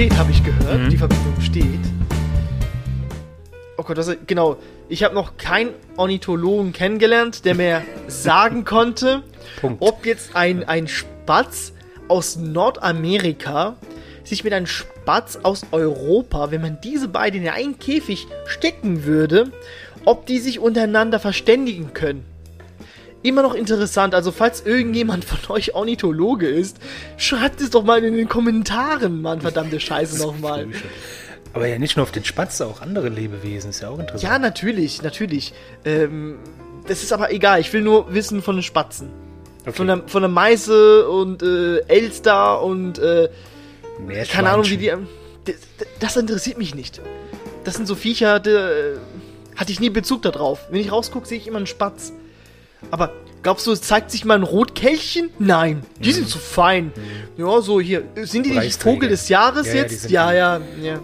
steht, habe ich gehört. Die Verbindung steht. Oh Gott, das, genau. Ich habe noch keinen Ornithologen kennengelernt, der mir sagen konnte, Punkt. ob jetzt ein, ein Spatz aus Nordamerika sich mit einem Spatz aus Europa, wenn man diese beiden in einen Käfig stecken würde, ob die sich untereinander verständigen können. Immer noch interessant, also falls irgendjemand von euch Ornithologe ist, schreibt es doch mal in den Kommentaren, Mann, verdammte Scheiße nochmal. Aber ja nicht nur auf den Spatz, auch andere Lebewesen, ist ja auch interessant. Ja, natürlich, natürlich. Ähm, das ist aber egal, ich will nur wissen von den Spatzen. Okay. Von, der, von der Meise und äh, Elster und äh, keine Ahnung, wie die. ähm, Das, das interessiert mich nicht. Das sind so Viecher, da äh, hatte ich nie Bezug darauf. Wenn ich rausgucke, sehe ich immer einen Spatz. Aber glaubst du, es zeigt sich mal ein Rotkehlchen? Nein, die sind zu fein. Ja, so hier. Sind die nicht. Vogel des Jahres Ja, ja, jetzt? Ja, ja, ja.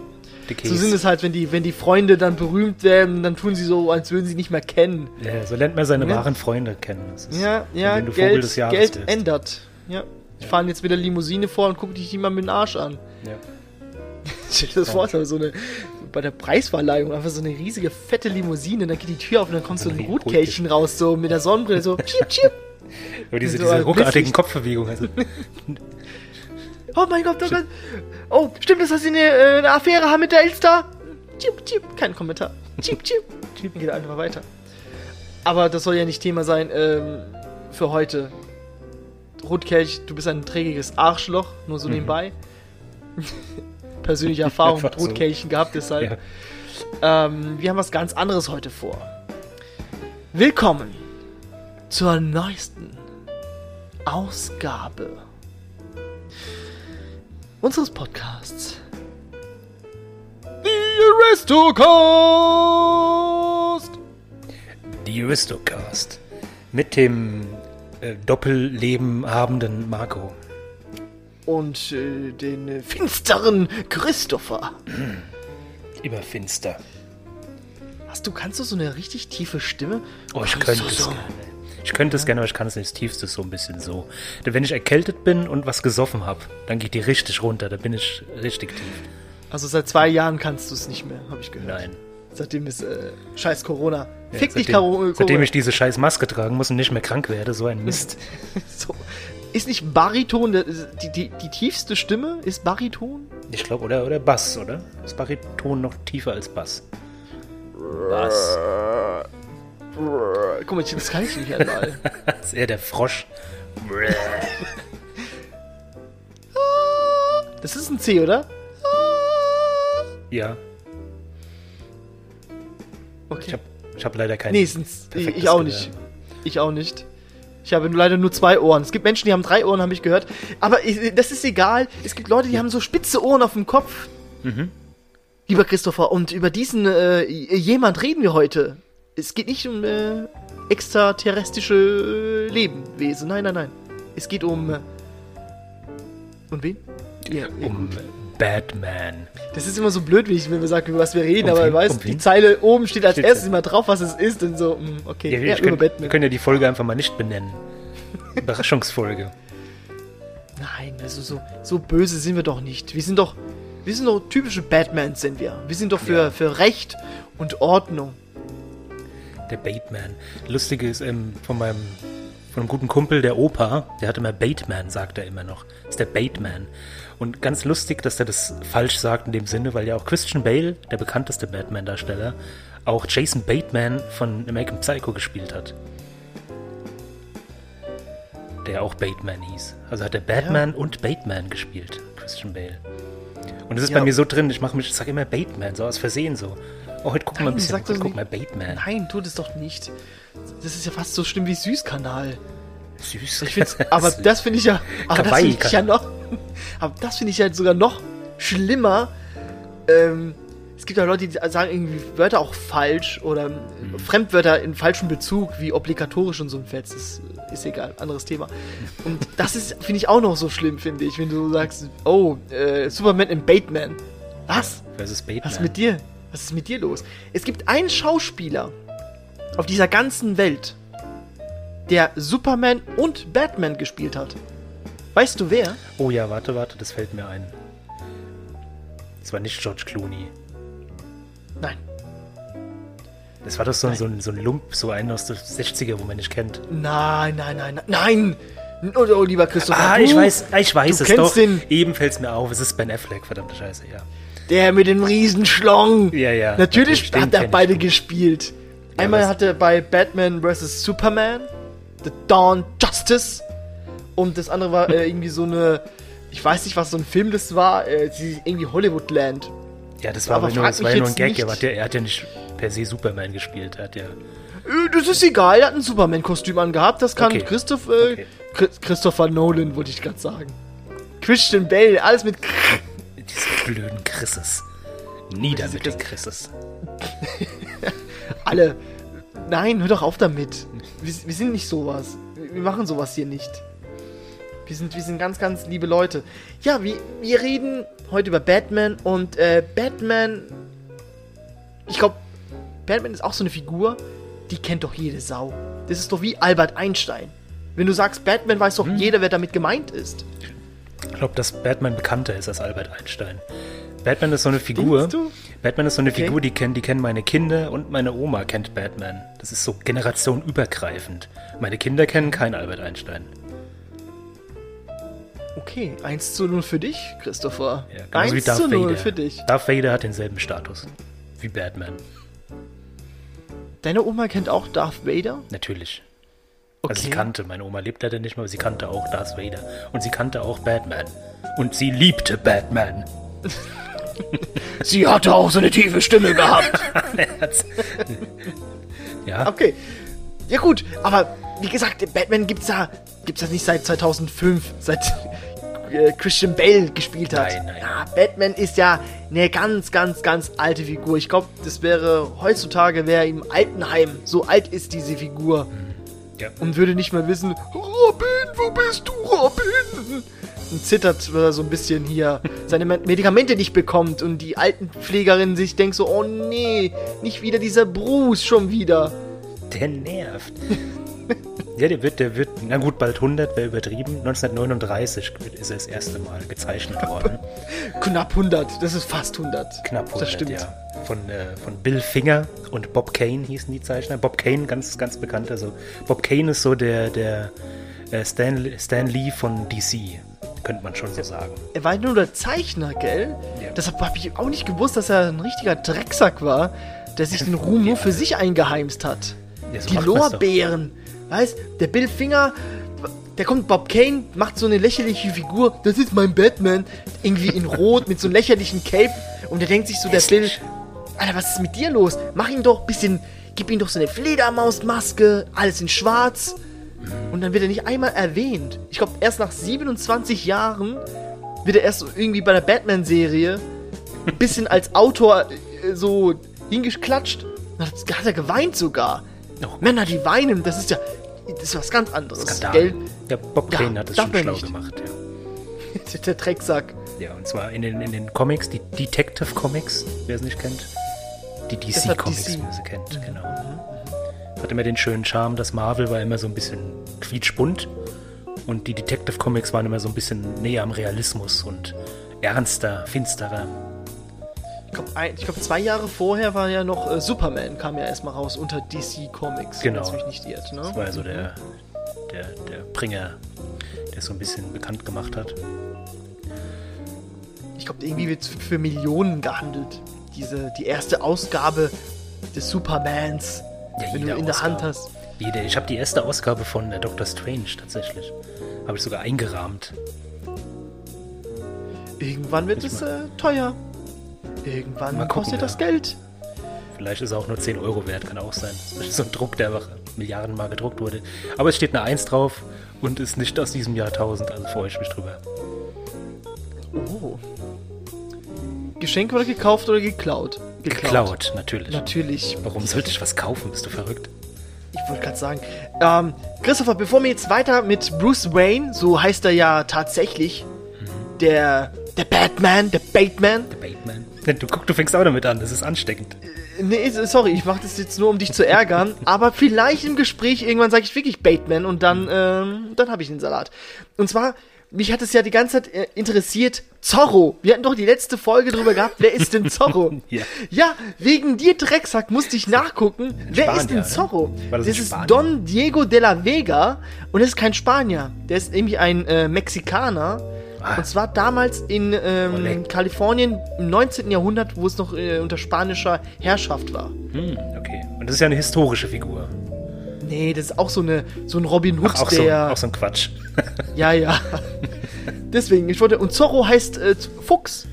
Dickies. So sind es halt, wenn die, wenn die Freunde dann berühmt werden, dann tun sie so, als würden sie nicht mehr kennen. Ja, so lernt man seine Ja. wahren Freunde kennen. Ja, ja, Geld, Geld ändert. Ja. Ich fahre jetzt wieder Limousine vor und gucke dich immer mit dem Arsch an. Ja. Stell dir das vor, so eine, bei der Preisverleihung einfach so eine riesige, fette Limousine, dann geht die Tür auf und dann kommt so ein Rotkehlchen raus, so mit der Sonnenbrille, so chip, chip. Aber diese, So diese ruckartigen. Kopfbewegungen. Also, Oh mein Gott, oh Gott. Oh, stimmt es, dass sie eine, äh, eine Affäre haben mit der Elster? Chip, chip. Kein Kommentar. Chip, chip. chip. Geht einfach weiter. Aber das soll ja nicht Thema sein ähm, für heute. Rotkelch, du bist ein trägiges Arschloch, nur so nebenbei. Persönliche Erfahrung mit. Rotkelchen gehabt deshalb. ja. Ähm, wir haben was ganz anderes heute vor. Willkommen zur neuesten Ausgabe unseres Podcasts. The Aristocast! Die Aristocast. Mit dem äh, Doppelleben habenden Marco. Und äh, den äh, finsteren Christopher. Immer finster. Hast du, kannst du so eine richtig tiefe Stimme? Oh, ich könnte es gerne. Ich könnte es gerne, aber ich kann es nicht. Das Tiefste ist so ein bisschen so. Denn wenn ich erkältet bin und was gesoffen habe, dann geht die richtig runter. Da bin ich richtig tief. Also seit zwei Jahren kannst du es nicht mehr, habe ich gehört. Nein. Seitdem ist äh, scheiß Corona. Ja, Fick dich, seitdem, Caro Corona. seitdem ich diese scheiß Maske tragen muss und nicht mehr krank werde, so ein Mist. So. Ist nicht Bariton die, die, die tiefste Stimme? Ist Bariton? Ich glaube, oder, oder Bass, oder? Ist Bariton noch tiefer als Bass? Bass. Guck mal, das kann ich nicht einmal. Das ist eher der Frosch. Das ist ein C, oder? Ja, Okay. ich habe hab leider keinen. nee, Ich auch nicht. Ich auch nicht. Ich habe leider nur zwei Ohren. Es gibt Menschen, die haben drei Ohren, habe ich gehört. Aber ich, das ist egal. Es gibt Leute, die haben so spitze Ohren auf dem Kopf. Mhm. Lieber Christopher, und über diesen äh, jemand reden wir heute. Es geht nicht um äh, extraterrestrische äh, Lebewesen. Nein, nein, nein. Es geht um. Äh, um wen? Ja, Um Batman. Das ist immer so blöd, wie ich, wenn wir sagen, über was wir reden, Um aber wen? weißt Um die wen? Zeile oben steht als Steht erstes da. immer drauf, was es ist, und so, mm, okay, Ja, ja, wir, über können, wir Batman. können ja die Folge einfach mal nicht benennen. Überraschungsfolge. Nein, also so, so böse sind wir doch nicht. Wir sind doch, wir sind doch typische Batmans, sind wir. Wir sind doch für, Ja. für Recht und Ordnung. Der Bateman. Lustige ist ähm, von meinem von einem guten Kumpel, der Opa, der hat immer Bateman, sagt er immer noch. Das ist der Bateman. Und ganz lustig, dass er das falsch sagt in dem Sinne, weil ja auch Christian Bale, der bekannteste Batman-Darsteller, auch Jason Bateman von American Psycho gespielt hat. Der auch Bateman hieß. Also hat er Batman und Bateman gespielt, Christian Bale. Und es ist Ja. bei mir so drin, ich mache mich, ich sag immer Bateman, so aus Versehen so. Oh, heute gucken wir ein bisschen, heute gucken wir. Bateman. Nein, tut es doch nicht. Das ist ja fast so schlimm wie Süßkanal. Süß. Ich find's, aber das finde ich ja, aber das finde ich ja noch, aber das finde ich ja sogar noch schlimmer. Ähm, es gibt ja Leute, die sagen irgendwie Wörter auch falsch oder Mhm. Fremdwörter in falschem Bezug, wie obligatorisch und so ein Fetz. Ist, ist egal, anderes Thema. Und das ist, finde ich, auch noch so schlimm, finde ich, wenn du sagst, oh, äh, Superman in Bateman. Was? versus Bateman. Was ist mit dir? Was ist mit dir los? Es gibt einen Schauspieler auf dieser ganzen Welt, der Superman und Batman gespielt hat. Weißt du wer? Oh ja, warte, warte, das fällt mir ein. Das war nicht George Clooney. Nein. Das war doch so, ein- so, ein, so ein Lump, so einen aus den 60er, wo man nicht kennt. Nein, nein, nein, nein. Oh, oh, lieber Christopher. Ah, du, ich weiß, ich weiß du es kennst doch. den- Eben fällt es mir auf, es ist Ben Affleck, verdammte Scheiße, ja. Der mit dem Riesenschlong. Ja, ja, Natürlich natürlich, hat er beide gespielt. Einmal hat er bei Batman vs. Superman The Dawn Justice. Und das andere war äh, irgendwie so eine. Ich weiß nicht, was so ein Film das war. Äh, irgendwie Hollywoodland. Ja, das war Aber aber nur, das war ja nur ein Gag, er hat, ja, er hat ja nicht per se Superman gespielt, er hat ja... Äh, Das ist egal, er hat ein Superman-Kostüm angehabt. Das kann Okay. Christoph, äh, Okay. Chris- Christopher Nolan, wollte ich gerade sagen. Christian Bale, alles mit. Diese blöden Chrises. Nieder Diese mit den Chris- Chrises. Alle. Nein, hör doch auf damit. Wir, wir sind nicht sowas. Wir machen sowas hier nicht. Wir sind, wir sind ganz, ganz liebe Leute. Ja, wir, wir reden heute über Batman und äh, Batman. Ich glaube, Batman ist auch so eine Figur, die kennt doch jede Sau. Das ist doch wie Albert Einstein. Wenn du sagst Batman, weiß doch jeder, wer damit gemeint ist. Ich glaube, dass Batman bekannter ist als Albert Einstein. Batman ist so eine Figur. Batman ist so eine Okay. Figur, die kennen, die kennen meine Kinder und meine Oma kennt Batman. Das ist so generationenübergreifend. Meine Kinder kennen keinen Albert Einstein. Okay, 1 zu 0 für dich, Christopher. Ja, genauso 1 zu 0 für dich. Darth Vader hat denselben Status wie Batman. Deine Oma kennt auch Darth Vader? Natürlich. Okay. Also sie kannte, meine Oma lebt leider nicht mehr, aber sie kannte auch Darth Vader. Und sie kannte auch Batman. Und sie liebte Batman. Sie hatte auch so eine tiefe Stimme gehabt. ja, Okay. Ja gut, aber wie gesagt, Batman gibt's ja gibt's ja nicht seit 2005, seit äh, Christian Bale gespielt hat. Nein, nein. Ja, Batman ist ja eine ganz, ganz, ganz alte Figur. Ich glaube, das wäre heutzutage wäre im Altenheim. So alt ist diese Figur ja. und würde nicht mehr wissen, Robin, wo bist du, Robin? Und zittert, weil er so ein bisschen hier seine Me- Medikamente nicht bekommt und die Altenpflegerin sich denkt so, oh nee, nicht wieder dieser Bruce schon wieder. Der nervt. ja, der wird, der wird, na gut, bald 100 wäre übertrieben. 1939 ist er das erste Mal gezeichnet worden. Knapp 100, das ist fast 100. Knapp 100, Das stimmt. ja. Von, äh, von Bill Finger und Bob Kane hießen die Zeichner. Bob Kane, ganz, ganz bekannt. Also Bob Kane ist so der, der äh, Stan, Stan Lee von DC, könnte man schon so sagen. Er war nur der Zeichner, gell? Ja. Deshalb habe ich auch nicht gewusst, dass er ein richtiger Drecksack war, der sich den Ruhm nur für sich eingeheimst hat. Ja, so Die. Lorbeeren. Weißt, der Bill Finger, der kommt Bob Kane, macht so eine lächerliche Figur. Das ist mein Batman. Irgendwie in Rot mit so einem lächerlichen Cape. Und der denkt sich so, der Bill. Alter, was ist mit dir los? Mach ihn doch ein bisschen, gib ihm doch so eine Fledermausmaske, alles in schwarz. Und dann wird er nicht einmal erwähnt. Ich glaube, erst nach 27 Jahren wird er erst so irgendwie bei der Batman-Serie ein bisschen als Autor äh, so hingeklatscht. Dann hat, hat er geweint sogar. Oh. Männer, die weinen, das ist ja das ist was ganz anderes. Skandal. Gell? Ja, Bob Ja, Kane hat es schon schlau nicht. gemacht, ja. Der Drecksack. Ja, und zwar in den, in den Comics, die Detective Comics, wer es nicht kennt. Die Das hat DC-Comics, DC. man sie kennt, genau. Hat immer den schönen Charme, dass Marvel war immer so ein bisschen quietschbunt und die Detective Comics waren immer so ein bisschen näher am Realismus und ernster, finsterer. Ich glaube, glaub, zwei Jahre vorher war ja noch äh, Superman, kam ja erstmal raus unter DC Comics. Genau. Wenn es mich nicht irrt, ne? Das war ja so der, der, der Bringer, der es so ein bisschen bekannt gemacht hat. Ich glaube, irgendwie wird für Millionen gehandelt. Diese, die erste Ausgabe des Supermans, Ja, wenn du in der Hand Ausgabe. hast. Jede, ich habe die erste Ausgabe von äh, Doctor Strange tatsächlich. Habe ich sogar eingerahmt. Irgendwann wird es äh, teuer. Irgendwann gucken, kostet ja. das Geld. Vielleicht ist er auch nur 10 Euro wert, kann auch sein. Das ist so ein Druck, der einfach Milliardenmal gedruckt wurde. Aber es steht eine 1 drauf und ist nicht aus diesem Jahrtausend, also freue ich mich drüber. Oh. Geschenk oder gekauft oder geklaut? Geklaut, natürlich. Natürlich. Warum sollte ich was kaufen? Bist du verrückt? Ich wollte gerade sagen. Ähm, Christopher, bevor wir jetzt weiter mit Bruce Wayne, so heißt er ja tatsächlich, Mhm. der, der Batman, der Batman. Der Bateman. Du guck, du fängst auch damit an, das ist ansteckend. Nee, sorry, ich mache das jetzt nur, um dich zu ärgern. aber vielleicht im Gespräch irgendwann sage ich wirklich Bateman und dann, ähm, dann habe ich den Salat. Und zwar mich hat es ja die ganze Zeit äh, interessiert, Zorro. Wir hatten doch die letzte Folge drüber gehabt, wer ist denn Zorro? Ja. ja, wegen dir Drecksack musste ich nachgucken, wer Spanier, ist denn? Zorro? Das das ist? Don Diego de la Vega und das ist kein Spanier, der ist irgendwie ein äh, Mexikaner. Ah. Und zwar damals in ähm, Ole. Kalifornien im 19. Jahrhundert, wo es noch äh, unter spanischer Herrschaft war. Hm, okay. Und das ist ja eine historische Figur. Nee, das ist auch so, eine, so ein Robin Hood, Ach, auch, so, der. auch so ein Quatsch. Ja, ja. Deswegen, ich wollte. Und Zorro heißt äh, Fuchs.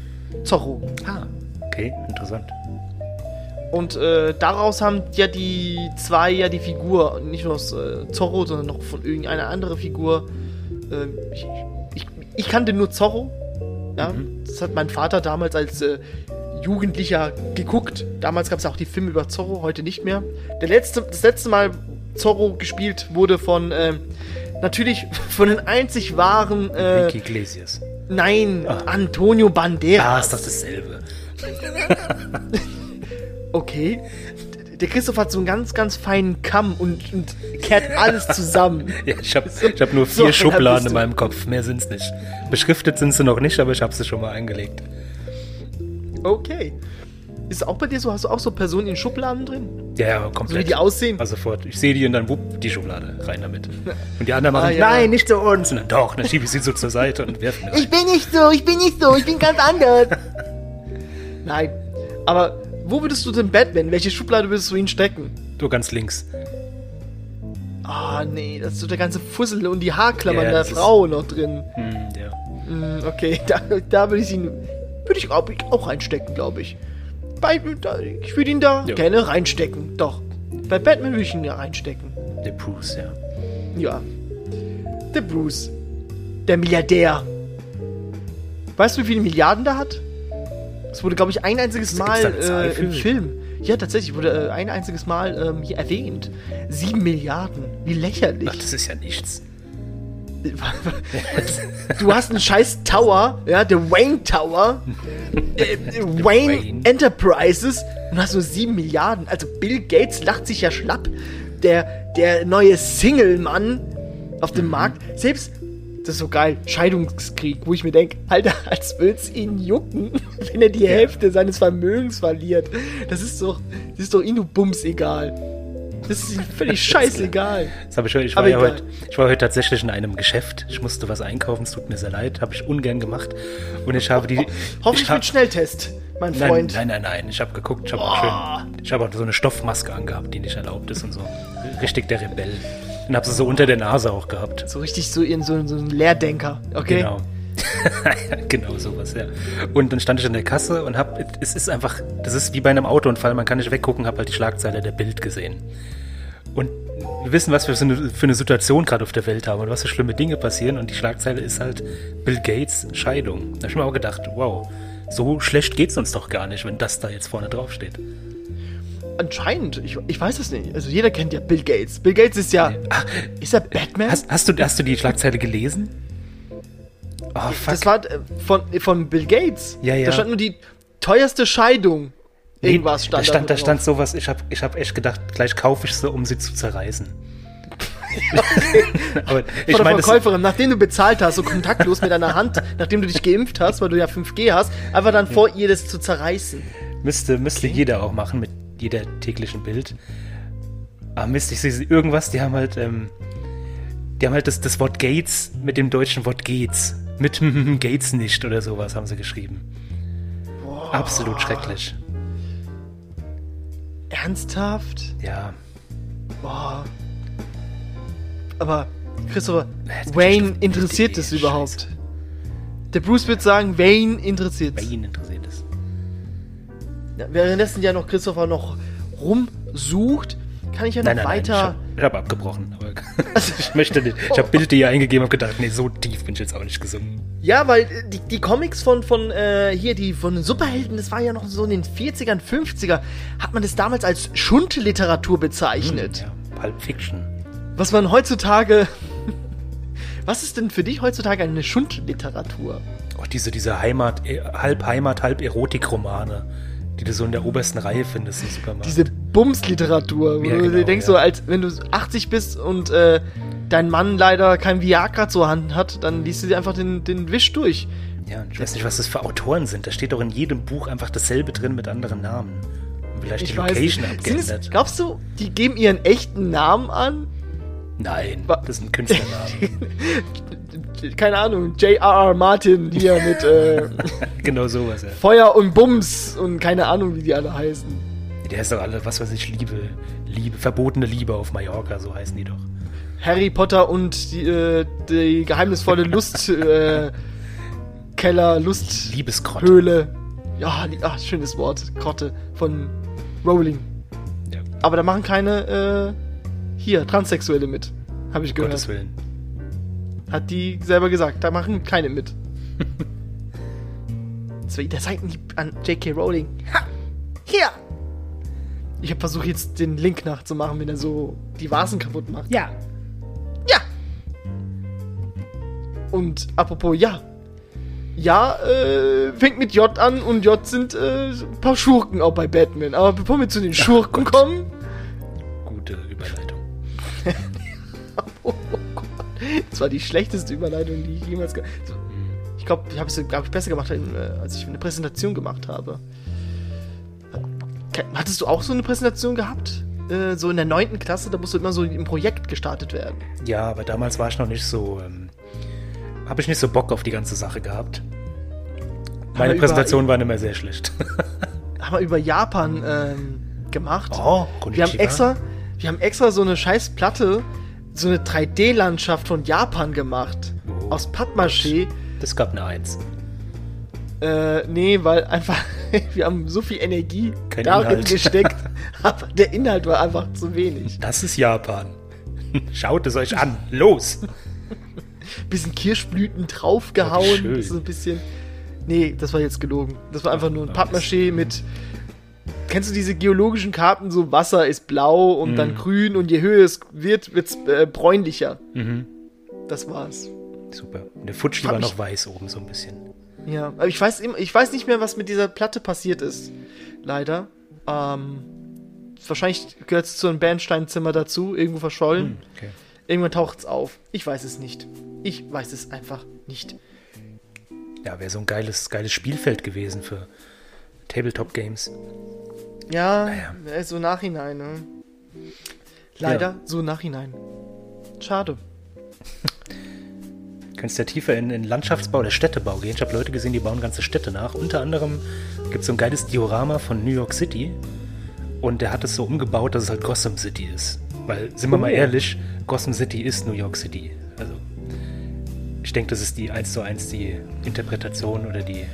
Zorro. ah, okay, interessant. Und äh, daraus haben ja die zwei ja die Figur, nicht nur aus äh, Zorro, sondern noch von irgendeiner anderen Figur. Äh, ich, ich, ich kannte nur Zorro. Ja, das hat mein Vater damals als äh, Jugendlicher geguckt. Damals gab es auch die Filme über Zorro, heute nicht mehr. Der letzte, das letzte Mal Zorro gespielt wurde von äh, natürlich von den einzig wahren äh, Vicky Iglesias. Nein, Ah. Antonio Ah, Banderas. ist das dasselbe. Okay. Der Christoph hat so einen ganz, ganz feinen Kamm und, und kehrt alles zusammen. Ja, ich habe ich hab nur vier So, Schubladen in meinem Kopf. Mehr sind's nicht. Beschriftet sind sie noch nicht, aber ich habe sie schon mal eingelegt. Okay. Ist auch bei dir so? Hast du auch so Personen in Schubladen drin? Ja, ja, So wie komplett. die aussehen? Also sofort. Ich sehe die und dann wupp, die Schublade. Rein damit. Und die anderen machen, Ah, ja. nein, nicht zu uns. Und dann doch, dann schiebe ich sie so zur Seite und werfe rein. bin nicht so, ich bin nicht so, ich bin ganz anders. Nein. Aber wo würdest du denn Batman? Welche Schublade würdest du ihn stecken? Du ganz links. Ah, nee, das ist so der ganze Fussel und die Haarklammern Ja, der Frau noch drin. Hm, ja. Hm, okay, da, da würde ich ihn. Würde ich auch, auch reinstecken, glaube ich. Ich würde ihn da Ja. gerne reinstecken. Doch. Bei Batman würde ich ihn da reinstecken. Der Bruce, ja. Ja. Der Bruce. Der Milliardär. Weißt du, wie viele Milliarden der hat? Es wurde, glaube ich, ein einziges Mal äh, im Film. Ja, tatsächlich, wurde äh, ein einziges Mal ähm, hier erwähnt. Sieben Milliarden. Wie lächerlich. Ach, das ist ja nichts. Du hast einen scheiß Tower, ja, der Wayne Tower, äh, Wayne, Wayne. Enterprises und hast nur 7 Milliarden. Also Bill Gates lacht sich ja schlapp. Der, der neue Single-Mann auf Mhm. dem Markt. Selbst, das ist so geil, Scheidungskrieg, wo ich mir denke, Alter, als würde es ihn jucken, wenn er die Hälfte seines Vermögens verliert. Das ist doch, das ist doch ihm nur bums egal. Das ist völlig scheißegal. Das habe ich, ich, war ja heute, ich war heute tatsächlich in einem Geschäft. Ich musste was einkaufen, es tut mir sehr leid. Habe ich ungern gemacht. Und ich habe die. Hoffentlich hab- mit Schnelltest, mein Nein, Freund. nein, nein, nein. Ich habe geguckt, ich habe auch schön. Ich habe auch so eine Stoffmaske angehabt, die nicht erlaubt ist und so. Richtig der Rebell. Und habe sie so unter der Nase auch gehabt. So richtig so in so, so ein Leerdenker, okay? Genau. genau sowas, ja. Und dann stand ich an der Kasse und hab, es ist einfach, das ist wie bei einem Autounfall, man kann nicht weggucken, hab halt die Schlagzeile der Bild gesehen. Und wir wissen, was wir für eine, für eine Situation gerade auf der Welt haben und was für schlimme Dinge passieren. Und die Schlagzeile ist halt Bill Gates Scheidung. Da hab ich mir auch gedacht, wow, so schlecht geht's uns doch gar nicht, wenn das da jetzt vorne drauf steht. Anscheinend, ich, ich weiß es nicht. Also jeder kennt ja Bill Gates. Bill Gates ist ja. Ach, Ist er Batman? hast, hast, du, hast du die Schlagzeile gelesen? Oh, das war äh, von, von Bill Gates. Ja, ja. Da stand nur die teuerste Scheidung. Irgendwas Nee, stand da. Stand, da drauf. stand sowas, ich habe ich hab echt gedacht, gleich kaufe ich sie, um sie zu zerreißen. Aber ich Von der Verkäuferin, nachdem du bezahlt hast, so kontaktlos mit deiner Hand, nachdem du dich geimpft hast, weil du ja 5G hast, einfach dann vor ihr das zu zerreißen. müsste, müsste jeder auch machen mit jeder täglichen Bild. Aber Mist, ich sehe irgendwas, die haben halt, ähm, die haben halt das, das Wort Gates mit dem deutschen Wort Gates. Mit Gates nicht oder sowas haben sie geschrieben. Absolut schrecklich. Ernsthaft? Ja. Boah. Aber, Christopher, Jetzt Wayne interessiert es überhaupt? Der Bruce wird sagen, Wayne interessiert Bei Ihnen interessiert es. Ja, währenddessen ja noch Christopher noch rumsucht, kann ich ja noch Nein, nein, nein, ich weiter. habe hab abgebrochen. Aber ich möchte nicht. Ich habe Bild hier eingegeben und gedacht, nee, so tief bin ich jetzt auch nicht gesungen. ja, weil äh, die, die Comics von, von äh, hier, die von den Superhelden, das war ja noch so in den 40ern, 50er, hat man das damals als Schundliteratur bezeichnet. Ja, Pulp Fiction. Was man heutzutage. Was ist denn für dich heutzutage eine Schundliteratur? Oh, diese, diese Heimat, äh, halb Heimat, halb Erotikromane, die du so in der obersten Reihe findest im Supermarkt. Diese Bumsliteratur, wo Ja, du genau, denkst, ja. so als wenn du 80 bist und äh, dein Mann leider kein Viagra zur Hand hat, dann liest du dir einfach den, den Wisch durch. Ja, und ich weiß nicht, was das für Autoren sind. Da steht doch in jedem Buch einfach dasselbe drin mit anderen Namen. Und vielleicht Ich die weiß Location es, abgeändert. glaubst du, die geben ihren echten Namen an? Nein, das sind Künstlernamen. Keine Ahnung, J.R.R. Martin hier mit äh, genau sowas, ja. Feuer und Bums und keine Ahnung, wie die alle heißen. Der ist doch alle, was weiß ich, Liebe, Liebe, verbotene Liebe auf Mallorca, so heißen die doch. Harry Potter und die, äh, die geheimnisvolle Lust äh, Keller, Lusthöhle. Liebeskrotte. Ja, li- ach, schönes Wort. Krotte von Rowling. Ja, Aber da machen keine äh, hier Transsexuelle mit. Habe ich um gehört. Gottes Willen. Hat die selber gesagt. Da machen keine mit. das war der Seitenhieb an J.K. Rowling. Ha! Hier! Ich habe versucht jetzt den Link nachzumachen, wenn er so die Vasen kaputt macht. Ja. Ja! Und apropos ja. Ja, äh, fängt mit J an und J sind äh, ein paar Schurken auch bei Batman. Aber bevor wir zu den Schurken Gott. kommen. Oh Gott. Das war die schlechteste Überleitung, die ich jemals ge so, Ich glaube, ich habe es glaub ich, besser gemacht, äh, als ich eine Präsentation gemacht habe. Hattest du auch so eine Präsentation gehabt? Äh, so in der neunten Klasse, da musste immer so im Projekt gestartet werden. Ja, aber damals war ich noch nicht so, ähm, habe ich nicht so Bock auf die ganze Sache gehabt. Meine über- Präsentationen waren immer sehr schlecht. Haben wir über Japan ähm, gemacht. Oh, Wir haben extra, wir haben extra so eine scheiß Platte, so eine 3D-Landschaft von Japan gemacht. Aus Pappmaché. Das gab eine Eins. Äh, nee, weil einfach, wir haben so viel Energie Kein darin Inhalt. gesteckt, aber der Inhalt war einfach zu wenig. Das ist Japan. Schaut es euch an. Los! Bisschen Kirschblüten draufgehauen. Oh, das ist ein bisschen. Nee, das war jetzt gelogen. Das war einfach nur ein Ach, Pappmaché mit. Kennst du diese geologischen Karten? So Wasser ist blau und Mhm. dann grün und je höher es wird, wird es äh, bräunlicher. Mhm. Das war's. Super. Und der Futsch, war noch weiß oben so ein bisschen. Ja, aber ich weiß, immer- ich weiß nicht mehr, was mit dieser Platte passiert ist. Leider. Ähm, wahrscheinlich gehört es zu einem Bernsteinzimmer dazu, irgendwo verschollen. Hm, okay. Irgendwann taucht es auf. Ich weiß es nicht. Ich weiß es einfach nicht. Ja, wäre so ein geiles, geiles Spielfeld gewesen für Tabletop-Games. Ja, Naja. äh, so nachhinein, ne? Leider Ja. so nachhinein. Schade. Könntest ja tiefer in, in Landschaftsbau oder Städtebau gehen. Ich habe Leute gesehen, die bauen ganze Städte nach. Unter anderem gibt es so ein geiles Diorama von New York City. Und der hat es so umgebaut, dass es halt Gotham City ist. Weil, sind wir mal Oh. ehrlich, Gotham City ist New York City. Also, ich denke, das ist die 1 zu 1 die Interpretation oder die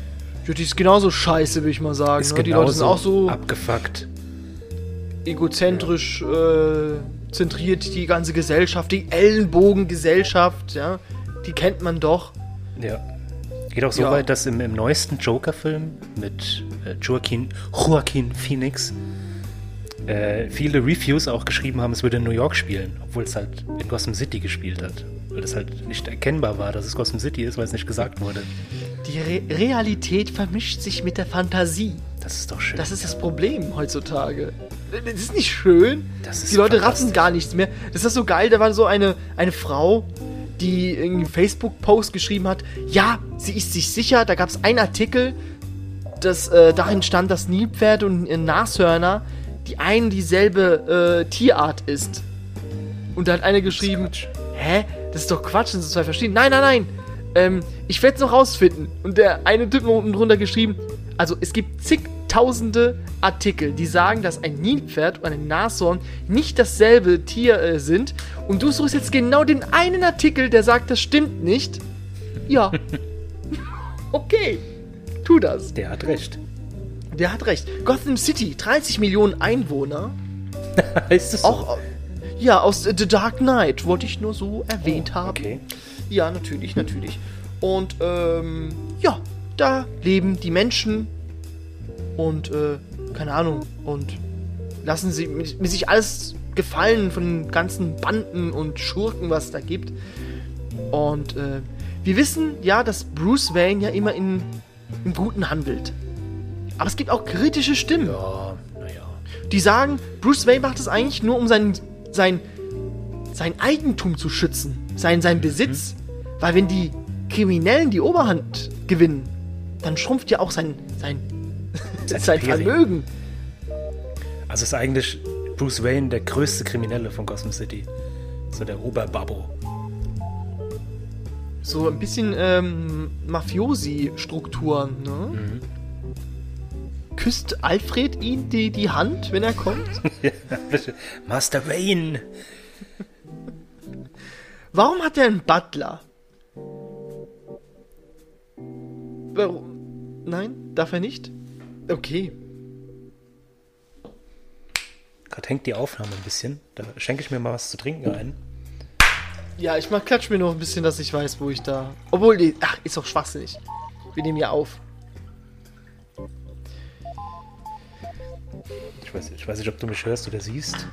Ja, die ist genauso scheiße, würde ich mal sagen. Ne? Die Leute sind auch so abgefuckt. egozentrisch äh, zentriert, die ganze Gesellschaft, die Ellenbogengesellschaft, ja. Die kennt man doch. Ja. Geht auch so Ja. weit, dass im, im neuesten Joker-Film mit äh, Joaquin, Joaquin Phoenix äh, viele Reviews auch geschrieben haben, es würde in New York spielen, obwohl es halt in Gotham City gespielt hat. Weil es halt nicht erkennbar war, dass es Gotham City ist, weil es nicht gesagt wurde. Die Re Realität vermischt sich mit der Fantasie. Das ist doch schön. Das ist das Problem heutzutage. Das ist nicht schön. Das ist die Leute raffen gar nichts mehr. Das ist so geil. Da war so eine, eine Frau, die einen Facebook-Post geschrieben hat. Ja, sie ist sich sicher. Da gab es einen Artikel, das, äh, darin stand, dass Nilpferde und äh, Nashörner die ein dieselbe äh, Tierart ist. Und da hat eine geschrieben, Quatsch. hä? Das ist doch Quatsch, das sind zwei verschiedene. Nein, nein, nein. Ähm, ich werde es noch rausfinden. Und der eine Typ hat unten drunter geschrieben, also es gibt zigtausende Artikel, die sagen, dass ein Nilpferd und ein Nashorn nicht dasselbe Tier äh, sind. Und du suchst jetzt genau den einen Artikel, der sagt, das stimmt nicht. Ja. okay. Tu das. Der hat recht. Der hat recht. Gotham City, 30 Millionen Einwohner. ist das so? Auch, ja, aus The Dark Knight, wollte ich nur so erwähnt haben. Okay. Ja, natürlich, natürlich. Und ähm, ja, da leben die Menschen und äh, keine Ahnung und lassen sie mit, mit sich alles gefallen von den ganzen Banden und Schurken, was es da gibt. Und äh, wir wissen ja, dass Bruce Wayne ja immer in, im Guten handelt. Aber es gibt auch kritische Stimmen Ja, naja. die sagen, Bruce Wayne macht es eigentlich nur, um sein, sein, sein Eigentum zu schützen, sein, sein Besitz. Weil wenn die Kriminellen die Oberhand gewinnen, dann schrumpft ja auch sein, sein, Sein. Vermögen. Also ist eigentlich Bruce Wayne der größte Kriminelle von Gotham City. So der Oberbabbo. So ein bisschen ähm, Mafiosi-Strukturen, ne? Mhm. Küsst Alfred ihn die, die Hand, wenn er kommt? Ja. Master Wayne. Warum hat er einen Butler? Warum? Nein? Darf er nicht? Okay. Gerade hängt die Aufnahme ein bisschen. Da schenke ich mir mal was zu trinken ein. Ja, ich mach, klatsch mir noch ein bisschen, dass ich weiß, wo ich da. Obwohl, die, ach, ist doch schwachsinnig. Wir nehmen ja auf. Ich weiß, ich weiß nicht, ob du mich hörst oder siehst.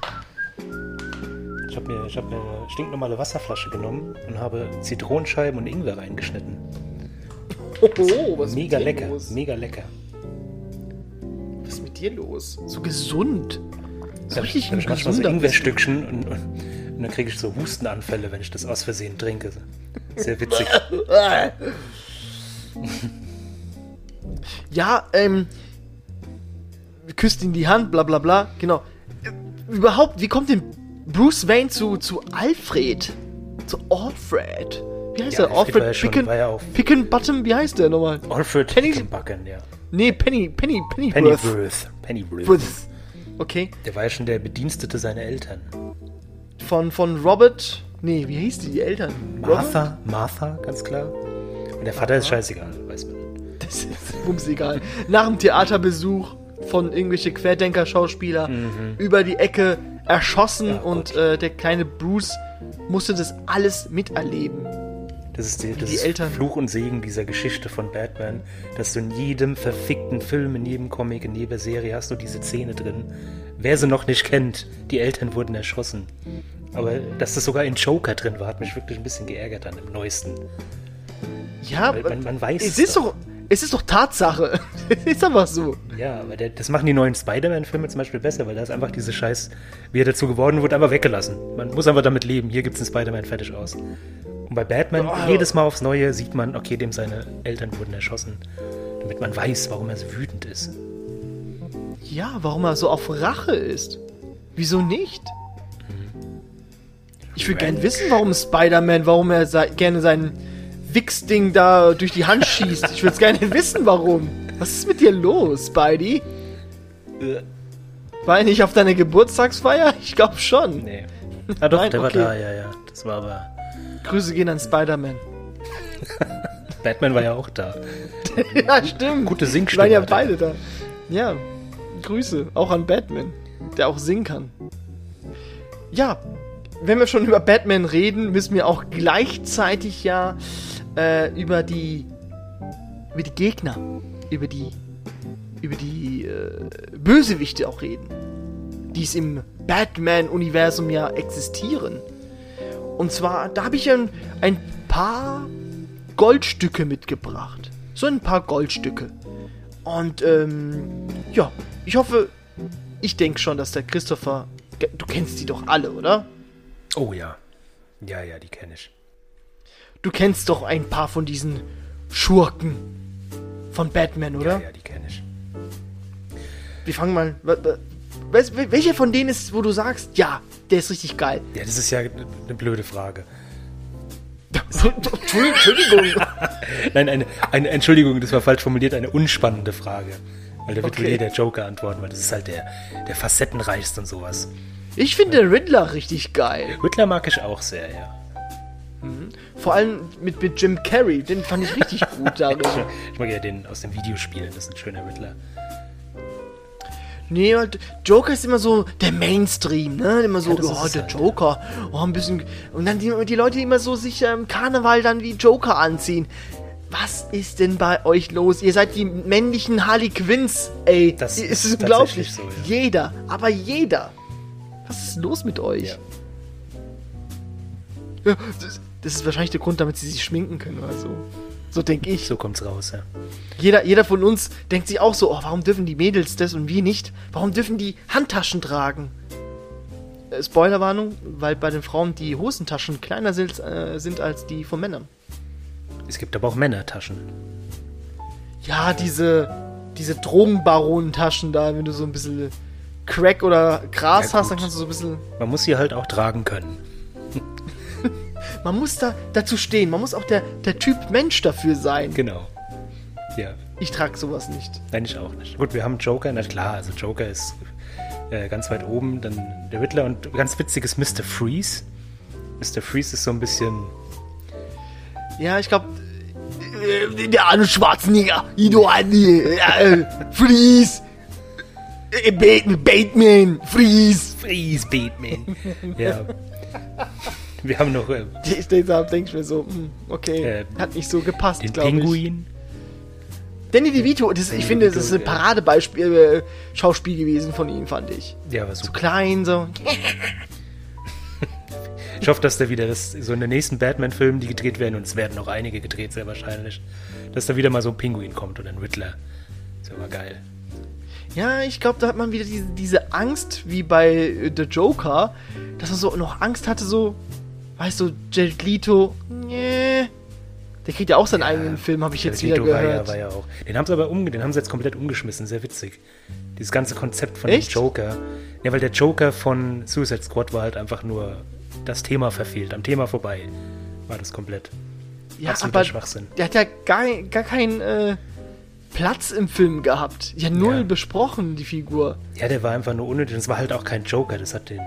Ich habe mir, ich hab mir eine stinknormale Wasserflasche genommen und habe Zitronenscheiben und Ingwer reingeschnitten. Oh, was ist Mega mit dir lecker, los? mega lecker. Was ist mit dir los? So gesund. So richtig ich manchmal so Ingwerstückchen und, und, und dann kriege ich so Hustenanfälle, wenn ich das aus Versehen trinke. Sehr witzig. Ja, ähm. Küsst ihn die Hand, bla bla bla. Genau. Überhaupt, wie kommt denn Bruce Wayne zu, zu Alfred? Zu Alfred? Wie heißt Ja, der? Alfred ja Picken, ja auf- Pickenbottom? Wie heißt der nochmal? Alfred Penny- Hickenbacken, ja. Nee, Penny, Penny, Pennyworth. Pennyworth. Pennyworth. Worth. Okay. Der war ja schon der Bedienstete seiner Eltern. Von, von Robert. Nee, wie hieß die, die Eltern? Robert? Martha, Martha, ganz klar. Und der Vater ist scheißegal, weiß man. Das ist bums egal. Nach dem Theaterbesuch von irgendwelche Querdenker-Schauspieler über die Ecke erschossen Ja, und äh, der kleine Bruce musste das alles miterleben. Das ist, die, das Die ist Eltern. Fluch und Segen dieser Geschichte von Batman, dass du in jedem verfickten Film, in jedem Comic, in jeder Serie hast du diese Szene drin. Wer sie noch nicht kennt, die Eltern wurden erschossen. Aber dass das sogar in Joker drin war, hat mich wirklich ein bisschen geärgert dann im neuesten. Ja, Weil man- man weiß es ist doch. Es ist doch Tatsache. es ist einfach so. Ja, aber der, das machen die neuen Spider-Man-Filme zum Beispiel besser, weil da ist einfach diese Scheiß, wie er dazu geworden wurde, einfach weggelassen. Man muss einfach damit leben. Hier gibt es einen Spider-Man fertig aus. Und bei Batman, Oh. jedes Mal aufs Neue sieht man, okay, dem seine Eltern wurden erschossen. Damit man weiß, warum er so wütend ist. Ja, warum er so auf Rache ist. Wieso nicht? Ich würde gerne wissen, warum Spider-Man, warum er sei, gerne sein Wichsding da durch die Hand schießt. Ich würde es gerne wissen, warum. Was ist mit dir los, Spidey? Äh, War er nicht auf deiner Geburtstagsfeier? Ich glaube schon. nee. Ah doch, Nein, der okay. war da, ja, ja. Das war aber. Grüße gehen an Spider-Man. Batman war ja auch da. ja, stimmt. Gute Singstimme. waren ja beide da. Ja, Grüße. Auch an Batman, der auch singen kann. Ja, wenn wir schon über Batman reden, müssen wir auch gleichzeitig ja äh, über die über die Gegner, über die über die äh, Bösewichte auch reden, die es im Batman-Universum ja existieren. Und zwar, da habe ich ein, ein paar Goldstücke mitgebracht. So ein paar Goldstücke. Und ähm, ja, ich hoffe, ich denke schon, dass der Christopher, du kennst die doch alle, oder? Oh ja. Ja, ja, die kenne ich. Du kennst doch ein paar von diesen Schurken von Batman, oder? Ja, ja, die kenne ich. Wir fangen mal. Weißt, welcher von denen ist, wo du sagst, ja, der ist richtig geil? Ja, das ist ja eine blöde Frage. Entschuldigung. Nein, eine, eine Entschuldigung, das war falsch formuliert, eine unspannende Frage. Weil da wird Okay. wohl jeder Joker antworten, weil das ist halt der, der facettenreichste und sowas. Ich finde den Riddler richtig geil. Riddler mag ich auch sehr, ja. Vor allem mit, mit Jim Carrey, den fand ich richtig gut darin. Ich mag ja den aus den Videospielen, das ist ein schöner Riddler. Nee, halt, Joker ist immer so der Mainstream, ne? Immer so, Ja, oh, der halt, Joker, oh, ein bisschen. Und dann die, die Leute, die immer so sich im Karneval dann wie Joker anziehen. Was ist denn bei euch los? Ihr seid die männlichen Harley Quinns, ey. Das ist ist unglaublich. so, ja. Jeder, aber jeder. Was ist los mit euch? Ja. Ja, das, das ist wahrscheinlich der Grund, damit sie sich schminken können oder so. So denke ich. So kommt's raus, ja. Jeder, jeder von uns denkt sich auch so, oh, warum dürfen die Mädels das und wir nicht? Warum dürfen die Handtaschen tragen? äh, Spoilerwarnung, weil bei den Frauen die Hosentaschen kleiner sind, äh, sind als die von Männern. Es gibt aber auch Männertaschen. Ja, diese, diese Drogenbaronentaschen da, wenn du so ein bisschen Crack oder Gras Ja, hast, dann kannst du so ein bisschen. Man muss sie halt auch tragen können. Man muss da dazu stehen, man muss auch der, der Typ Mensch dafür sein. Genau. Ja, Ich trage sowas nicht. nein, ich auch nicht. Gut, wir haben Joker, na klar, also Joker ist äh, ganz weit oben, dann der Riddler und ganz witzig ist Mr. Freeze. Mr. Freeze ist so ein bisschen, Ja, ich glaube, der Arne Schwarzenegger, Ido Andi, äh, Freeze, äh, Bait- Bateman, Freeze. Freeze, Batman. ja. Wir haben noch äh, Ich denke denk ich mir so, hm, okay, Äh, hat nicht so gepasst, glaube ich. Pinguin. Danny DeVito, das, ich finde, das ist ein ja. Paradebeispiel, äh, Schauspiel gewesen von ihm, fand ich. Ja, aber So klein, so. Ich hoffe, dass da wieder das, so in den nächsten Batman-Filmen, die gedreht werden, und es werden noch einige gedreht, sehr wahrscheinlich, dass da wieder mal so ein Pinguin kommt oder ein Riddler. Das wäre mal geil. Ja, ich glaube, da hat man wieder diese, diese Angst, wie bei äh, The Joker, dass man so noch Angst hatte, so, weißt du, Jared Leto, nee. Der kriegt ja auch seinen eigenen Film, habe ich jetzt wieder Leto war ja, gehört. war ja auch. Den haben sie aber umge den haben sie jetzt komplett umgeschmissen, sehr witzig. Dieses ganze Konzept von Echt? dem Joker. Ja, weil der Joker von Suicide Squad war halt einfach nur das Thema verfehlt. Am Thema vorbei war das komplett. ja, absoluter aber Schwachsinn. der hat ja gar, gar keinen äh, Platz im Film gehabt. Ja, null Ja. besprochen, die Figur. Ja, der war einfach nur unnötig. Es war halt auch kein Joker. Das hat den.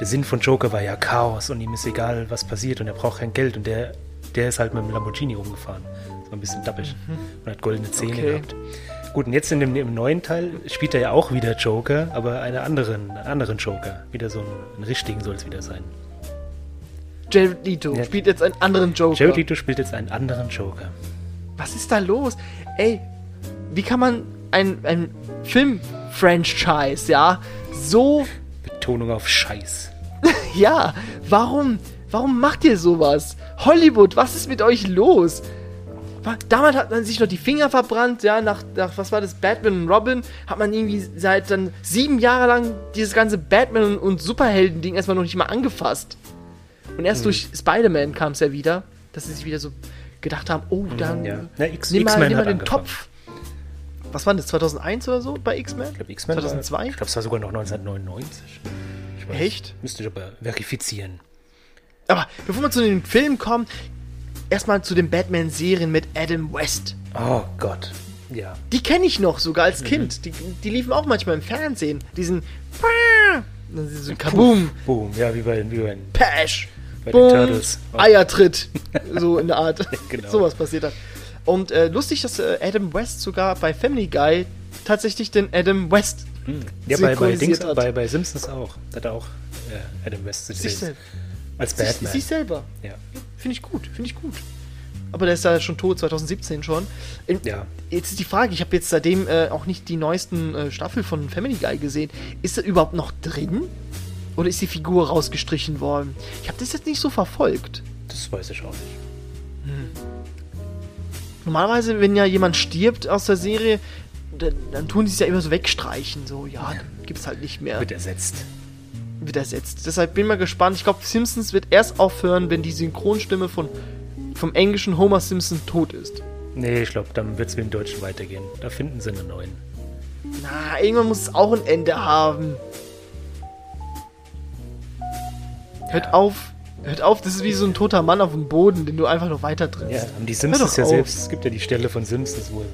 Der Sinn von Joker war ja Chaos und ihm ist egal, was passiert und er braucht kein Geld und der, der ist halt mit dem Lamborghini rumgefahren. Das war ein bisschen dappig und hat goldene Zähne Mhm. Okay. gehabt. Gut, und jetzt in dem, im neuen Teil spielt er ja auch wieder Joker, aber einen anderen, einen anderen Joker. Wieder so einen, einen richtigen soll es wieder sein. Jared Leto Ja. spielt jetzt einen anderen Joker. Jared Leto spielt jetzt einen anderen Joker. Was ist da los? Ey, wie kann man ein, ein Film-Franchise, ja, so, Betonung auf Scheiß. Ja, warum, warum macht ihr sowas? Hollywood, was ist mit euch los? Damals hat man sich noch die Finger verbrannt, ja, nach, nach was war das, Batman und Robin, hat man irgendwie seit dann sieben Jahre lang dieses ganze Batman und, Superhelden-Ding erstmal noch nicht mal angefasst. Und erst durch Spider-Man kam es ja wieder, dass sie sich wieder so gedacht haben, oh, dann Ja. Na, X- nimm mal, nimm mal den angefangen. Topf. Was war das, 2001 oder so bei X-Men? Ich glaube, X-Men. war- 2002? Ich glaube, es war sogar noch 1999. Weiß, Echt? Müsste ich aber verifizieren. Aber bevor wir zu den Filmen kommen, erstmal zu den Batman-Serien mit Adam West. Oh Gott. Ja. Die kenne ich noch sogar Mhm. als Kind. Die, die liefen auch manchmal im Fernsehen. Diesen dann so Kaboom, Boom. Ja, wie bei, wie bei Pash, Bei den Boom, Turtles. Eiertritt. So in der Art. Genau. Sowas passiert da. Und äh, lustig, dass äh, Adam West sogar bei Family Guy tatsächlich den Adam West Ja, bei, bei, Dings, bei, bei Simpsons auch. Da hat er auch äh, Adam West sich, sich sel als sich, Batman. sich selber. ja. Finde ich gut, finde ich gut. Aber der ist ja schon tot, 2017 schon. In, Ja. Jetzt ist die Frage, ich habe jetzt seitdem äh, auch nicht die neuesten äh, Staffel von Family Guy gesehen. Ist er überhaupt noch drin? Oder ist die Figur rausgestrichen worden? Ich habe das jetzt nicht so verfolgt. Das weiß ich auch nicht. Normalerweise, wenn ja jemand stirbt aus der Serie, dann, dann tun die es ja immer so wegstreichen. So, ja, dann gibt's halt nicht mehr. Wird ersetzt. Wird ersetzt. Deshalb bin ich mal gespannt. Ich glaube, Simpsons wird erst aufhören, wenn die Synchronstimme von, vom englischen Homer Simpson tot ist. Nee, ich glaube, dann wird es wie im Deutschen weitergehen. Da finden sie einen neuen. Na, irgendwann muss es auch ein Ende haben. Hört Ja. auf. Hört auf, das ist wie so ein toter Mann auf dem Boden, den du einfach noch weiter trittst. Ja, haben die Simpsons ja auf. selbst. Es gibt ja die Stelle von Simpsons, wo,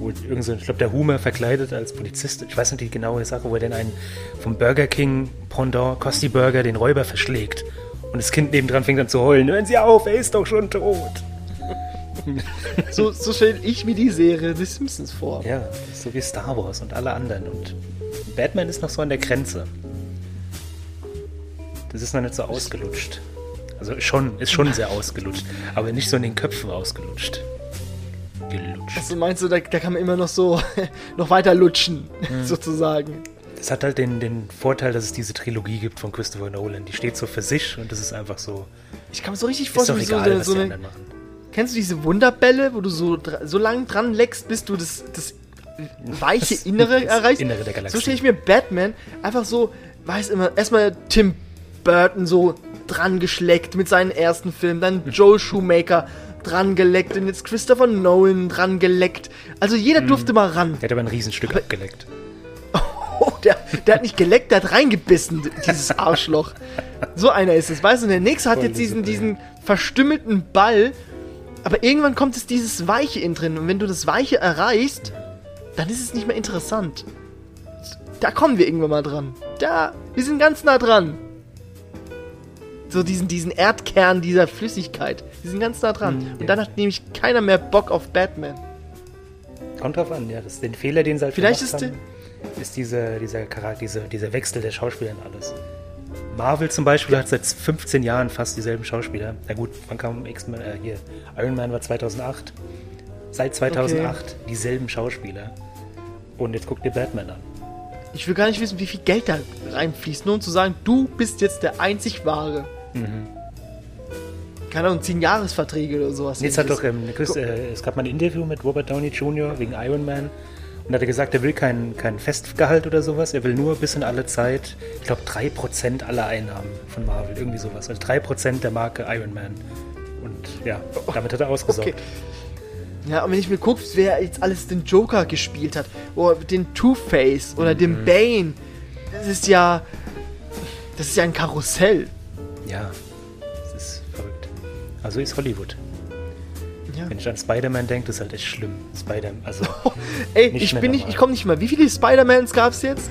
wo irgend so, ich glaube, der Homer verkleidet als Polizist. Ich weiß nicht die genaue Sache, wo er denn einen vom Burger King Pendant, Costi Burger, den Räuber verschlägt. Und das Kind nebendran fängt an zu heulen. Hören Sie auf, er ist doch schon tot. So, so stelle ich mir die Serie The Simpsons vor. Ja, so wie Star Wars und alle anderen. Und Batman ist noch so an der Grenze. Das ist noch nicht so ausgelutscht. Also schon, ist schon sehr ausgelutscht, aber nicht so in den Köpfen ausgelutscht. Gelutscht. Also meinst du, da, da kann man immer noch so noch weiter lutschen, Mhm. sozusagen. Das hat halt den, den Vorteil, dass es diese Trilogie gibt von Christopher Nolan. Die steht so für sich und das ist einfach so. Ich kann mir so richtig vorstellen, wie so, egal, eine, so die eine. Kennst du diese Wunderbälle, wo du so, so lang dran leckst, bis du das, das weiche Innere erreichst? Innere der Galaxie. So stelle ich mir Batman einfach so weiß immer, erstmal Tim Burton so dran geschleckt mit seinen ersten Filmen, dann Joel Shoemaker dran geleckt und jetzt Christopher Nolan dran geleckt. Also jeder durfte mal ran. Der hat aber ein Riesenstück abgeleckt. Oh, der, der hat nicht geleckt, der hat reingebissen, dieses Arschloch. So einer ist es, weißt du? Und der nächste hat Voll jetzt diesen, diesen verstümmelten Ball, aber irgendwann kommt es dieses Weiche in drin und wenn du das Weiche erreichst, dann ist es nicht mehr interessant. Da kommen wir irgendwann mal dran. Da, wir sind ganz nah dran. So diesen, diesen Erdkern dieser Flüssigkeit. Wir sind ganz nah dran. Mhm, und ja. dann hat nämlich keiner mehr Bock auf Batman. Kommt drauf an, ja. Das, den Fehler, den sie halt Vielleicht ist haben, ist dieser, dieser, Charakter, dieser, dieser Wechsel der Schauspieler und alles. Marvel zum Beispiel hat seit 15 Jahren fast dieselben Schauspieler. Na gut, wann kam X-Men, äh, hier, Iron Man war 2008. Seit 2008 dieselben Schauspieler. Und jetzt guck dir Batman an. Ich will gar nicht wissen, wie viel Geld da reinfließt, nur um zu sagen, du bist jetzt der einzig Wahre. Mhm. Keine Ahnung, 10 Jahresverträge oder sowas. Jetzt hat doch, ähm, Chris, äh, es gab mal ein Interview mit Robert Downey Jr. wegen Iron Man. Und hat er gesagt, er will kein, kein Festgehalt oder sowas. Er will nur bis in alle Zeit, ich glaube, 3% aller Einnahmen von Marvel. Irgendwie sowas. Also 3% der Marke Iron Man. Und ja, damit hat er ausgesorgt. Okay. Ja, und wenn ich mir gucke, wer jetzt alles den Joker gespielt hat, oder den Two-Face oder Mhm. den Bane, das ist ja. Das ist ja ein Karussell. Ja. Also ist Hollywood. Ja. Wenn ich an Spider-Man denke, das ist halt echt schlimm. Spider, also, Ey, ich bin nicht, normal. ich komme nicht mal. Wie viele Spider-Mans gab es jetzt?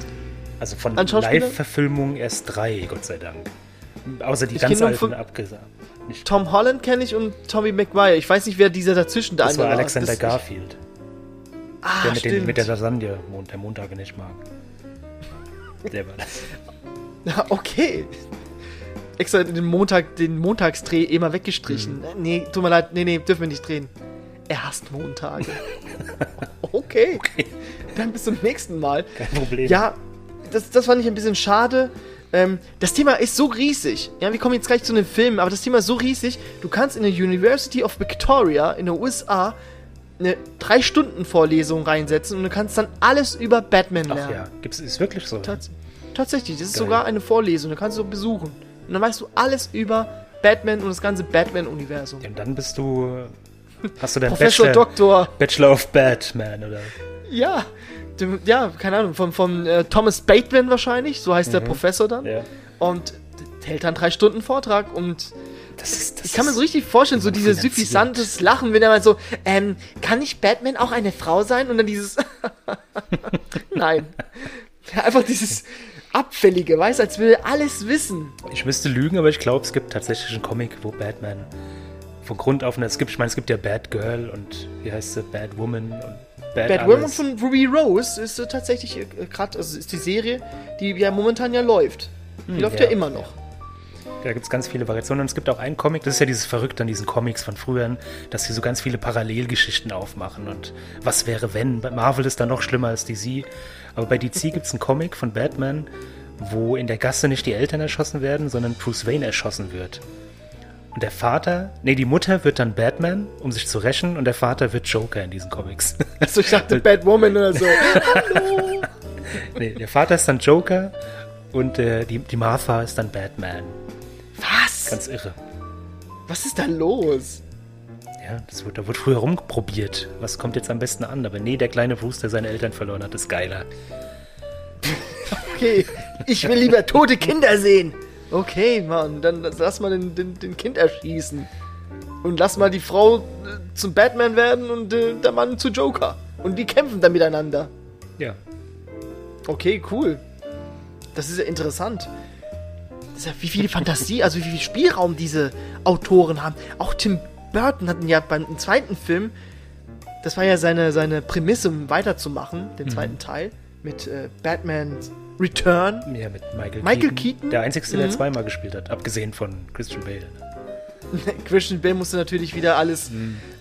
also von? Live-Verfilmungen erst drei, Gott sei Dank. Außer die Ich ganz alten abgesagt. Tom Holland kenne ich und Tommy McGuire. Ich weiß nicht, wer dieser dazwischen da das war Alexander Das- Garfield. Ah, der mit, den, mit der Lasagne, der Montage nicht mag. Der war das. Ja, okay. Extra den Montag, den Montagsdreh immer weggestrichen. Mhm. Nee, tut mir leid, nee, nee, dürfen wir nicht drehen. Er hasst Montage. okay. Dann bis zum nächsten Mal. Kein Problem. Ja, das, das fand ich ein bisschen schade. Ähm, das Thema ist so riesig. Ja, wir kommen jetzt gleich zu den Filmen, aber das Thema ist so riesig. Du kannst in der University of Victoria in den USA eine 3-Stunden-Vorlesung reinsetzen und du kannst dann alles über Batman Ach lernen. ja, gibt's, ist wirklich so. Tats tatsächlich, das ist Geil. sogar eine Vorlesung, da kannst du besuchen. Und dann weißt du alles über Batman und das ganze Batman-Universum. Ja, Und dann bist du. Hast du deinen Professor Bachelor, Doktor, Bachelor of Batman, oder? ja, dem, ja, keine Ahnung, von, von äh, Thomas Bateman wahrscheinlich, so heißt der Professor dann. Mhm. Ja. Und hält dann drei Stunden Vortrag und Das ist, das ich kann mir so richtig vorstellen, so dieses suffisantes Lachen, wenn er mal so, ähm, kann nicht Batman auch eine Frau sein? Und dann dieses, nein. Einfach dieses Abfällige, weißt als will er alles wissen. Ich müsste lügen, aber ich glaube, es gibt tatsächlich einen Comic, wo Batman von Grund auf, es gibt, ich meine, es gibt ja Batgirl und wie heißt sie, Batwoman und Bad Batwoman alles. von Ruby Rose ist äh, tatsächlich äh, gerade, also ist die Serie, die ja momentan ja läuft. Die läuft ja, ja, immer noch. Da gibt es ganz viele Variationen. Und es gibt auch einen Comic, das ist ja dieses Verrückte an diesen Comics von früher, dass sie so ganz viele Parallelgeschichten aufmachen. Und was wäre, wenn? Bei Marvel ist da noch schlimmer als DC. Aber bei DC gibt es einen Comic von Batman, wo in der Gasse nicht die Eltern erschossen werden, sondern Bruce Wayne erschossen wird. Und der Vater, nee, die Mutter wird dann Batman, um sich zu rächen, und der Vater wird Joker in diesen Comics. Also ich dachte Batwoman oder so. nee, der Vater ist dann Joker und äh, die, die Martha ist dann Batman. Was? Ganz irre. Was ist da los? Ja, das wird, da wird früher rumprobiert. Was kommt jetzt am besten an? Aber nee, der kleine Bruce, der seine Eltern verloren hat, ist geiler. Okay, ich will lieber tote Kinder sehen. Okay, Mann, dann lass mal den, den, den Kind erschießen. Und lass mal die Frau äh, zum Batman werden und äh, der Mann zu Joker. Und die kämpfen dann miteinander. Ja. Okay, cool. Das ist ja interessant. Das ist ja, wie viel Fantasie, also wie viel Spielraum diese Autoren haben. Auch Tim Burton hatten ja beim zweiten Film, das war ja seine, seine Prämisse, um weiterzumachen, den zweiten Teil, mit äh, Batman Return. Ja, mit Michael, Michael Keaton? Der einzige, der Mhm. zweimal gespielt hat, abgesehen von Christian Bale. Christian Bale musste natürlich wieder alles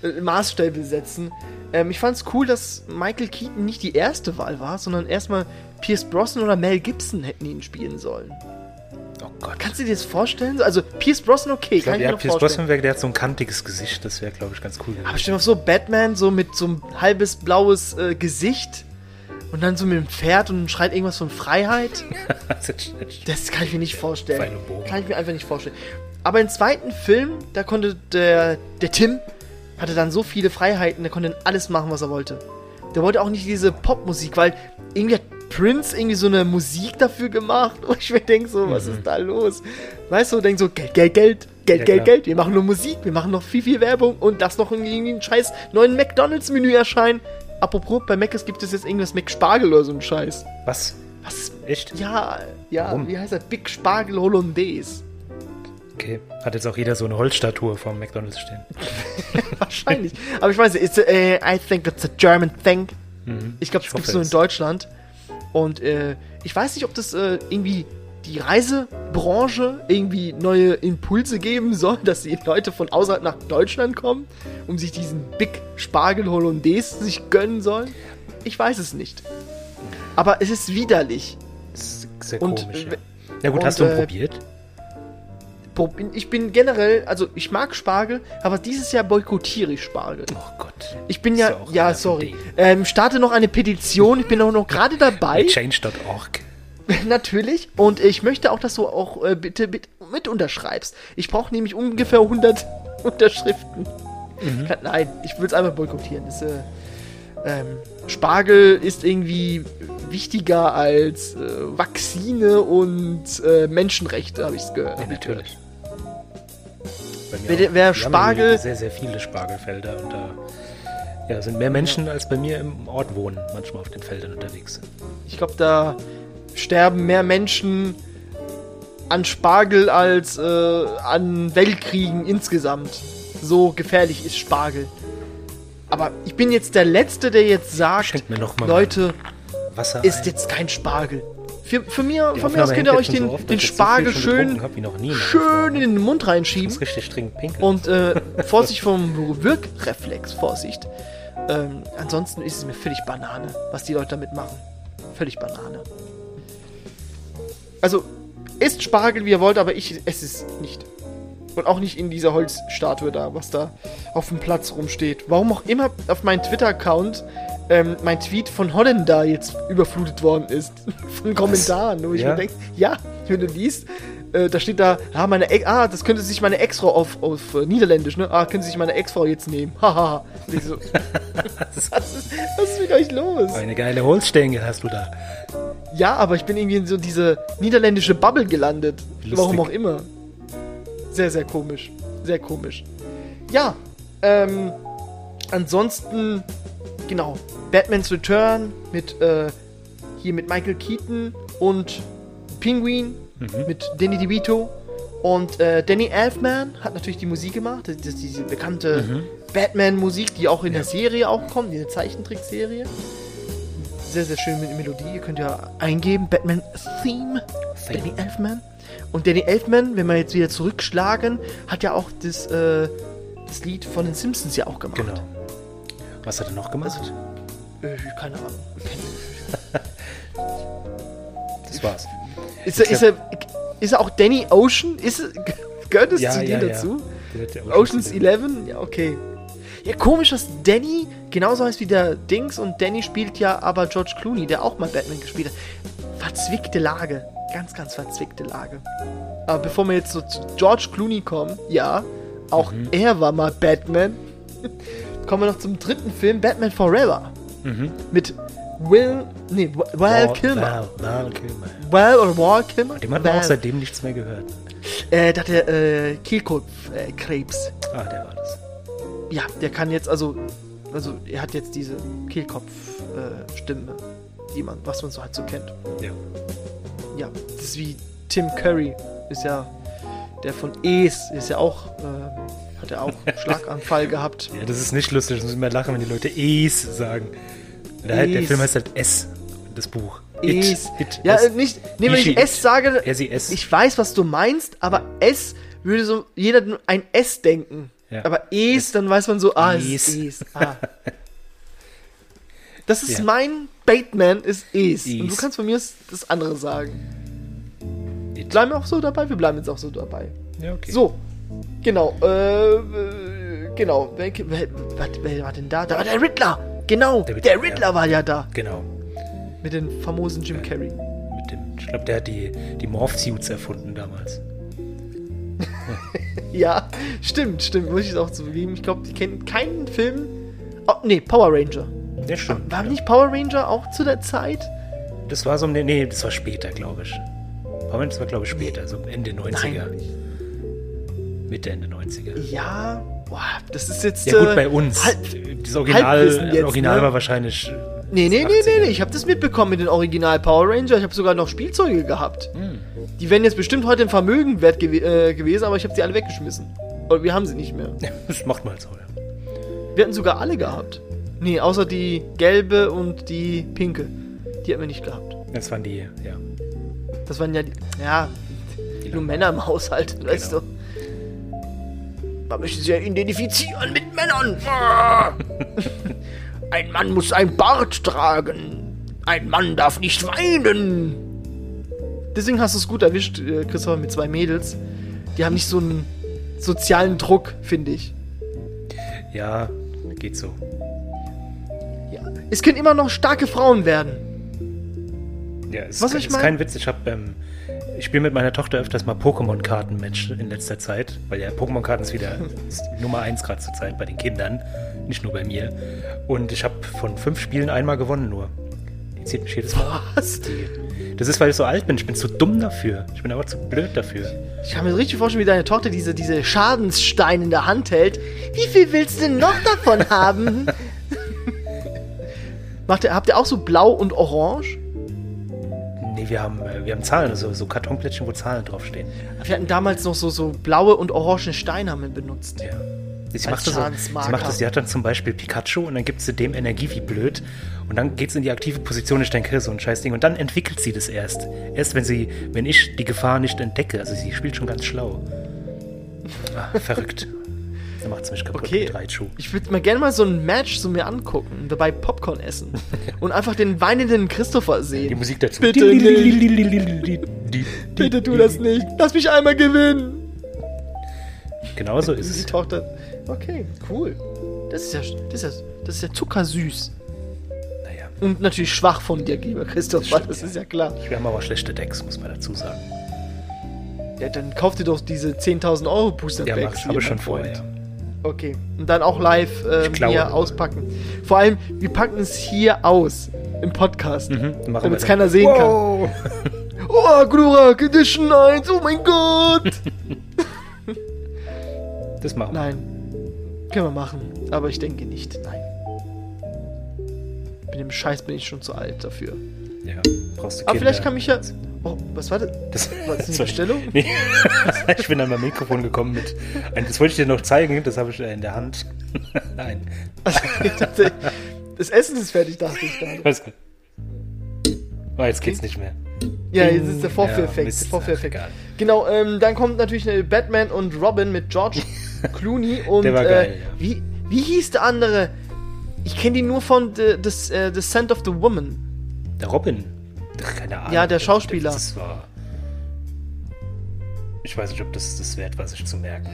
äh, Maßstäbe setzen. Ähm, ich fand's cool, dass Michael Keaton nicht die erste Wahl war, sondern erstmal Pierce Brosnan oder Mel Gibson hätten ihn spielen sollen. Gott. Kannst du dir das vorstellen? Also Pierce Brosnan, okay, Ich kann glaub, ich mir ja, noch Pierce vorstellen. Brosnan, wär- der hat so ein kantiges Gesicht. Das wäre, glaube ich, ganz cool gewesen. Aber stell dir mal so, Batman so mit so einem halbes blaues äh, Gesicht und dann so mit dem Pferd und schreit irgendwas von Freiheit. Das kann ich mir nicht vorstellen. Kann ich mir einfach nicht vorstellen. Aber im zweiten Film, da konnte der, der Tim, hatte dann so viele Freiheiten, der konnte dann alles machen, was er wollte. Der wollte auch nicht diese Popmusik, weil irgendwie hat Prince irgendwie so eine Musik dafür gemacht. Und ich mir denke so, was ist da los? Weißt du, denk so, Geld, Geld, Geld, Geld, Ja, Geld, klar. Geld. Wir machen nur Musik, wir machen noch viel, viel Werbung und das noch irgendwie ein scheiß neuen McDonalds-Menü erscheinen. Apropos, bei Mc's gibt es jetzt irgendwas McSpargel oder so ein Scheiß. Was? Was? Echt? Ja, ja, Warum? wie heißt das? Big Spargel Hollandaise. Okay. Hat jetzt auch jeder so eine Holzstatue vom McDonalds stehen. Wahrscheinlich. Aber ich weiß nicht, it's a, äh, I think it's a German thing. Ich glaube, das gibt es nur in. Deutschland. Und äh, ich weiß nicht, ob das äh, irgendwie die Reisebranche irgendwie neue Impulse geben soll, dass die Leute von außerhalb nach Deutschland kommen, um sich diesen Big Spargel Hollandaise sich gönnen sollen. Ich weiß es nicht. Aber es ist widerlich. Das ist sehr Und, komisch, äh, ja. Ja gut, und, hast du ihn äh, probiert? Ich bin generell, also ich mag Spargel, aber dieses Jahr boykottiere ich Spargel. Oh Gott. Ich bin ja, ja sorry. Ähm, starte noch eine Petition. Ich bin auch noch gerade dabei, Change.org. natürlich. Und ich möchte auch, dass du auch äh, bitte mit, mit unterschreibst. Ich brauche nämlich ungefähr 100 Unterschriften. Mhm. Kann- Nein, ich will es einfach boykottieren. Das, äh, ähm, Spargel ist irgendwie wichtiger als äh, Vakzine und äh, Menschenrechte, habe ich es gehört. Ja, natürlich. Wer- wer Spargel- sehr, sehr viele Spargelfelder und da ja, sind mehr Menschen als bei mir im Ort wohnen, manchmal auf den Feldern unterwegs. Ich glaube, da sterben mehr Menschen an Spargel als äh, an Weltkriegen insgesamt. So gefährlich ist Spargel. Aber ich bin jetzt der Letzte, der jetzt sagt, Leute, Wasser ist ein. jetzt kein Spargel. Für, für mir, von mir aus könnt ihr euch den, so oft, den ich so Spargel schon schön, schön in den Mund Ich reinschieben. muss richtig dringend pinkeln. Und äh, Vorsicht vom Wirkreflex, Vorsicht. Ähm, ansonsten ist es mir völlig Banane, was die Leute damit machen. Völlig Banane. Also, isst Spargel, wie ihr wollt, aber ich esse es nicht. Und auch nicht in dieser Holzstatue da, was da auf dem Platz rumsteht. Warum auch immer auf meinem Twitter-Account ähm, mein Tweet von Holländer jetzt überflutet worden ist. Von Kommentaren. Wo ich Ja? mir denke, ja, wenn du liest, äh, da steht da, ah, meine Ex ah, das könnte sich meine Ex-Frau auf, auf äh, Niederländisch, ne? Ah, könnte sich meine Ex-Frau jetzt nehmen. Haha. So, was, ist, was ist mit euch los? Eine geile Holzstängel hast du da. Ja, aber ich bin irgendwie in so diese niederländische Bubble gelandet. Lustig. Warum auch immer. Sehr, sehr komisch. Sehr komisch. Ja, ähm, ansonsten, genau, Batman's Return mit, äh, hier mit Michael Keaton und Penguin mit Danny DeVito und äh, Danny Elfman hat natürlich die Musik gemacht, das ist diese bekannte Batman-Musik, die auch in der Serie auch kommt, diese Zeichentrickserie. Sehr, sehr schön mit Melodie. Ihr könnt ja eingeben, Batman Theme, Theme. Danny Elfman. Und Danny Elfman, wenn wir jetzt wieder zurückschlagen, hat ja auch das, äh, das Lied von den Simpsons ja auch gemacht. Genau. Was hat er noch gemacht? Äh, keine Ahnung. Das war's. Ist er, ist, er, ist er auch Danny Ocean? Ist er, gehört es Ja, zu dir ja. dazu? Ja Ocean's schon- 11? Ja, okay. Ja, komisch, dass Danny genauso heißt wie der Dings und Danny spielt ja aber George Clooney, der auch mal Batman gespielt hat. Verzwickte Lage. Ganz, ganz verzwickte Lage. Aber bevor wir jetzt so zu George Clooney kommen, ja, auch Mhm. er war mal Batman. Kommen wir noch zum dritten Film, Batman Forever. Mhm. Mit Will, nee, Val Kilmer. Val, Kilmer. Val oder Val Kilmer? Dem hat man auch seitdem nichts mehr gehört. Äh, der hatte äh, Kehlkopfkrebs. Äh. Ah, der war das. Ja, der kann jetzt also, also er hat jetzt diese Kehlkopf-Stimme, äh, die man, was man so halt so kennt. Ja. Ja, das ist wie Tim Curry, ist ja der von Es, ist ja auch, äh, hat er auch Schlaganfall gehabt. ja, das ist nicht lustig. Ich muss immer lachen, wenn die Leute Es sagen. Der, der Es. Film heißt halt S. Das Buch. Es. It. Ja, S. äh, nicht, nee, wenn ich S sage, S. ich weiß, was du meinst, aber S würde so jeder nur ein S denken. Ja. Aber Es, dann weiß man so, ah, es ist Es. Es. Ah. Das ist Ja. mein Bateman, ist Es. Und du Es. kannst von mir das andere sagen. It. Bleiben wir auch so dabei? Wir bleiben jetzt auch so dabei. Ja, okay. So, genau. Äh, genau. Wer, wer, wer, wer war denn da? Da war der Riddler. Genau, der Der Riddler, ja. war ja da. Genau. Mit dem famosen Jim Carrey. Mit dem, ich glaube, der hat die, die Morph-Suits erfunden damals. Ja, stimmt, stimmt, muss ich es auch zugeben. Ich glaube, ich kenne keinen Film. Oh, nee, Power Ranger. Ja, stimmt. War ja. nicht Power Ranger auch zu der Zeit? Das war so nee, das war später, glaube ich. Aber das war, glaube ich, später, so Ende 90er. Nein. Mitte, Ende 90er. Ja, boah, das ist jetzt. Ja, gut, äh, bei uns. Halb, das Original, jetzt, Original ne? war wahrscheinlich. nee, nee, nee, 80er. nee, nee, ich habe das mitbekommen mit den Original Power Ranger. Ich habe sogar noch Spielzeuge gehabt. Hm. Die wären jetzt bestimmt heute im Vermögen wert gew äh, gewesen, aber ich habe sie alle weggeschmissen. Oder wir haben sie nicht mehr. Das macht man halt so, ja. Wir hatten sogar alle gehabt. Nee, außer die gelbe und die pinke. Die hatten wir nicht gehabt. Das waren die, ja. Das waren ja die, ja, Die nur. Männer im Haushalt, weißt Genau. du. Man möchte sich ja identifizieren mit Männern. Ein Mann muss ein Bart tragen. Ein Mann darf nicht weinen. Deswegen hast du es gut erwischt, äh, Christopher, mit zwei Mädels. Die haben nicht so einen sozialen Druck, finde ich. Ja, geht so. Ja. Es können immer noch starke Frauen werden. Ja, es Was ist, ich ist mein- kein Witz. Ich habe, ähm, ich spiele mit meiner Tochter öfters mal Pokémon-Karten-Match in letzter Zeit, weil ja Pokémon-Karten ist wieder ist Nummer eins gerade zur Zeit bei den Kindern, nicht nur bei mir. Und ich habe von fünf Spielen einmal gewonnen nur. Die zieht mich jedes Mal. Was? Die, das ist, weil ich so alt bin. Ich bin zu dumm dafür. Ich bin aber zu blöd dafür. Ich kann mir richtig vorstellen, wie deine Tochter diese, diese Schadenssteine in der Hand hält. Wie viel willst du denn noch davon haben? Macht ihr, habt ihr auch so blau und orange? Wir haben, äh, wir haben Zahlen, also so Kartonplättchen, wo Zahlen draufstehen. Wir hatten damals noch so, so blaue und orange Steine haben wir benutzt. Ja. Sie macht, das so, sie macht das, sie hat dann zum Beispiel Pikachu und dann gibt sie dem Energie wie blöd und dann geht es in die aktive Position. Ich denke, so ein Scheißding. Und dann entwickelt sie das erst. Erst wenn sie, wenn ich die Gefahr nicht entdecke. Also sie spielt schon ganz schlau. Ah, verrückt. Dann macht mich kaputt Okay. mit Raichu. Ich würde mir gerne mal so ein Match so mir angucken und dabei Popcorn essen. und einfach den weinenden Christopher Die sehen. Musik dazu. Bitte Bitte tu das nicht. Lass mich einmal gewinnen. Genau so ist Die es. Tochter. Okay, cool. Das ist ja, das ist ja, das ist ja zuckersüß. Naja. Und natürlich schwach von dir, lieber Christopher, das, stimmt, ist ja. ja klar. Wir haben aber schlechte Decks, muss man dazu sagen. Ja, dann kauf dir doch diese 10.000 Euro Booster Ja, Packs. mach, hier, habe ich schon mein vor, Freund. ja. Okay. Und dann auch live klaue hier auspacken. Vor allem, wir packen es hier aus. Im Podcast. Mhm, Damit es keiner sehen kann. Wow. Oh, Glurak Edition 1, oh mein Gott! Das machen wir. Nein. Können wir machen. Aber ich denke nicht. Nein. Mit dem Scheiß bin ich schon zu alt dafür. Ja, brauchst du Aber Kinder. vielleicht kann mich ja. Oh, was war das? Das, War das eine. Bestellung? Nee. ich bin an mein Mikrofon gekommen mit. Das wollte ich dir noch zeigen, das habe ich äh, in der Hand. Nein. Also, ich dachte, das Essen ist fertig, dachte ich gerade. Was? Oh, jetzt geht's nicht mehr. Ja, jetzt ist der Vorführeffekt. Der Vorführeffekt. Genau, ähm, dann kommt natürlich Batman und Robin mit George Clooney und Der war äh, geil, ja. wie, wie hieß der andere? Ich kenne die nur von The, the, äh, the Scent of the Woman. Der Robin. Ach, keine Ahnung. Ja, der Schauspieler. Das war. Ich weiß nicht, ob das das wert war, sich zu merken.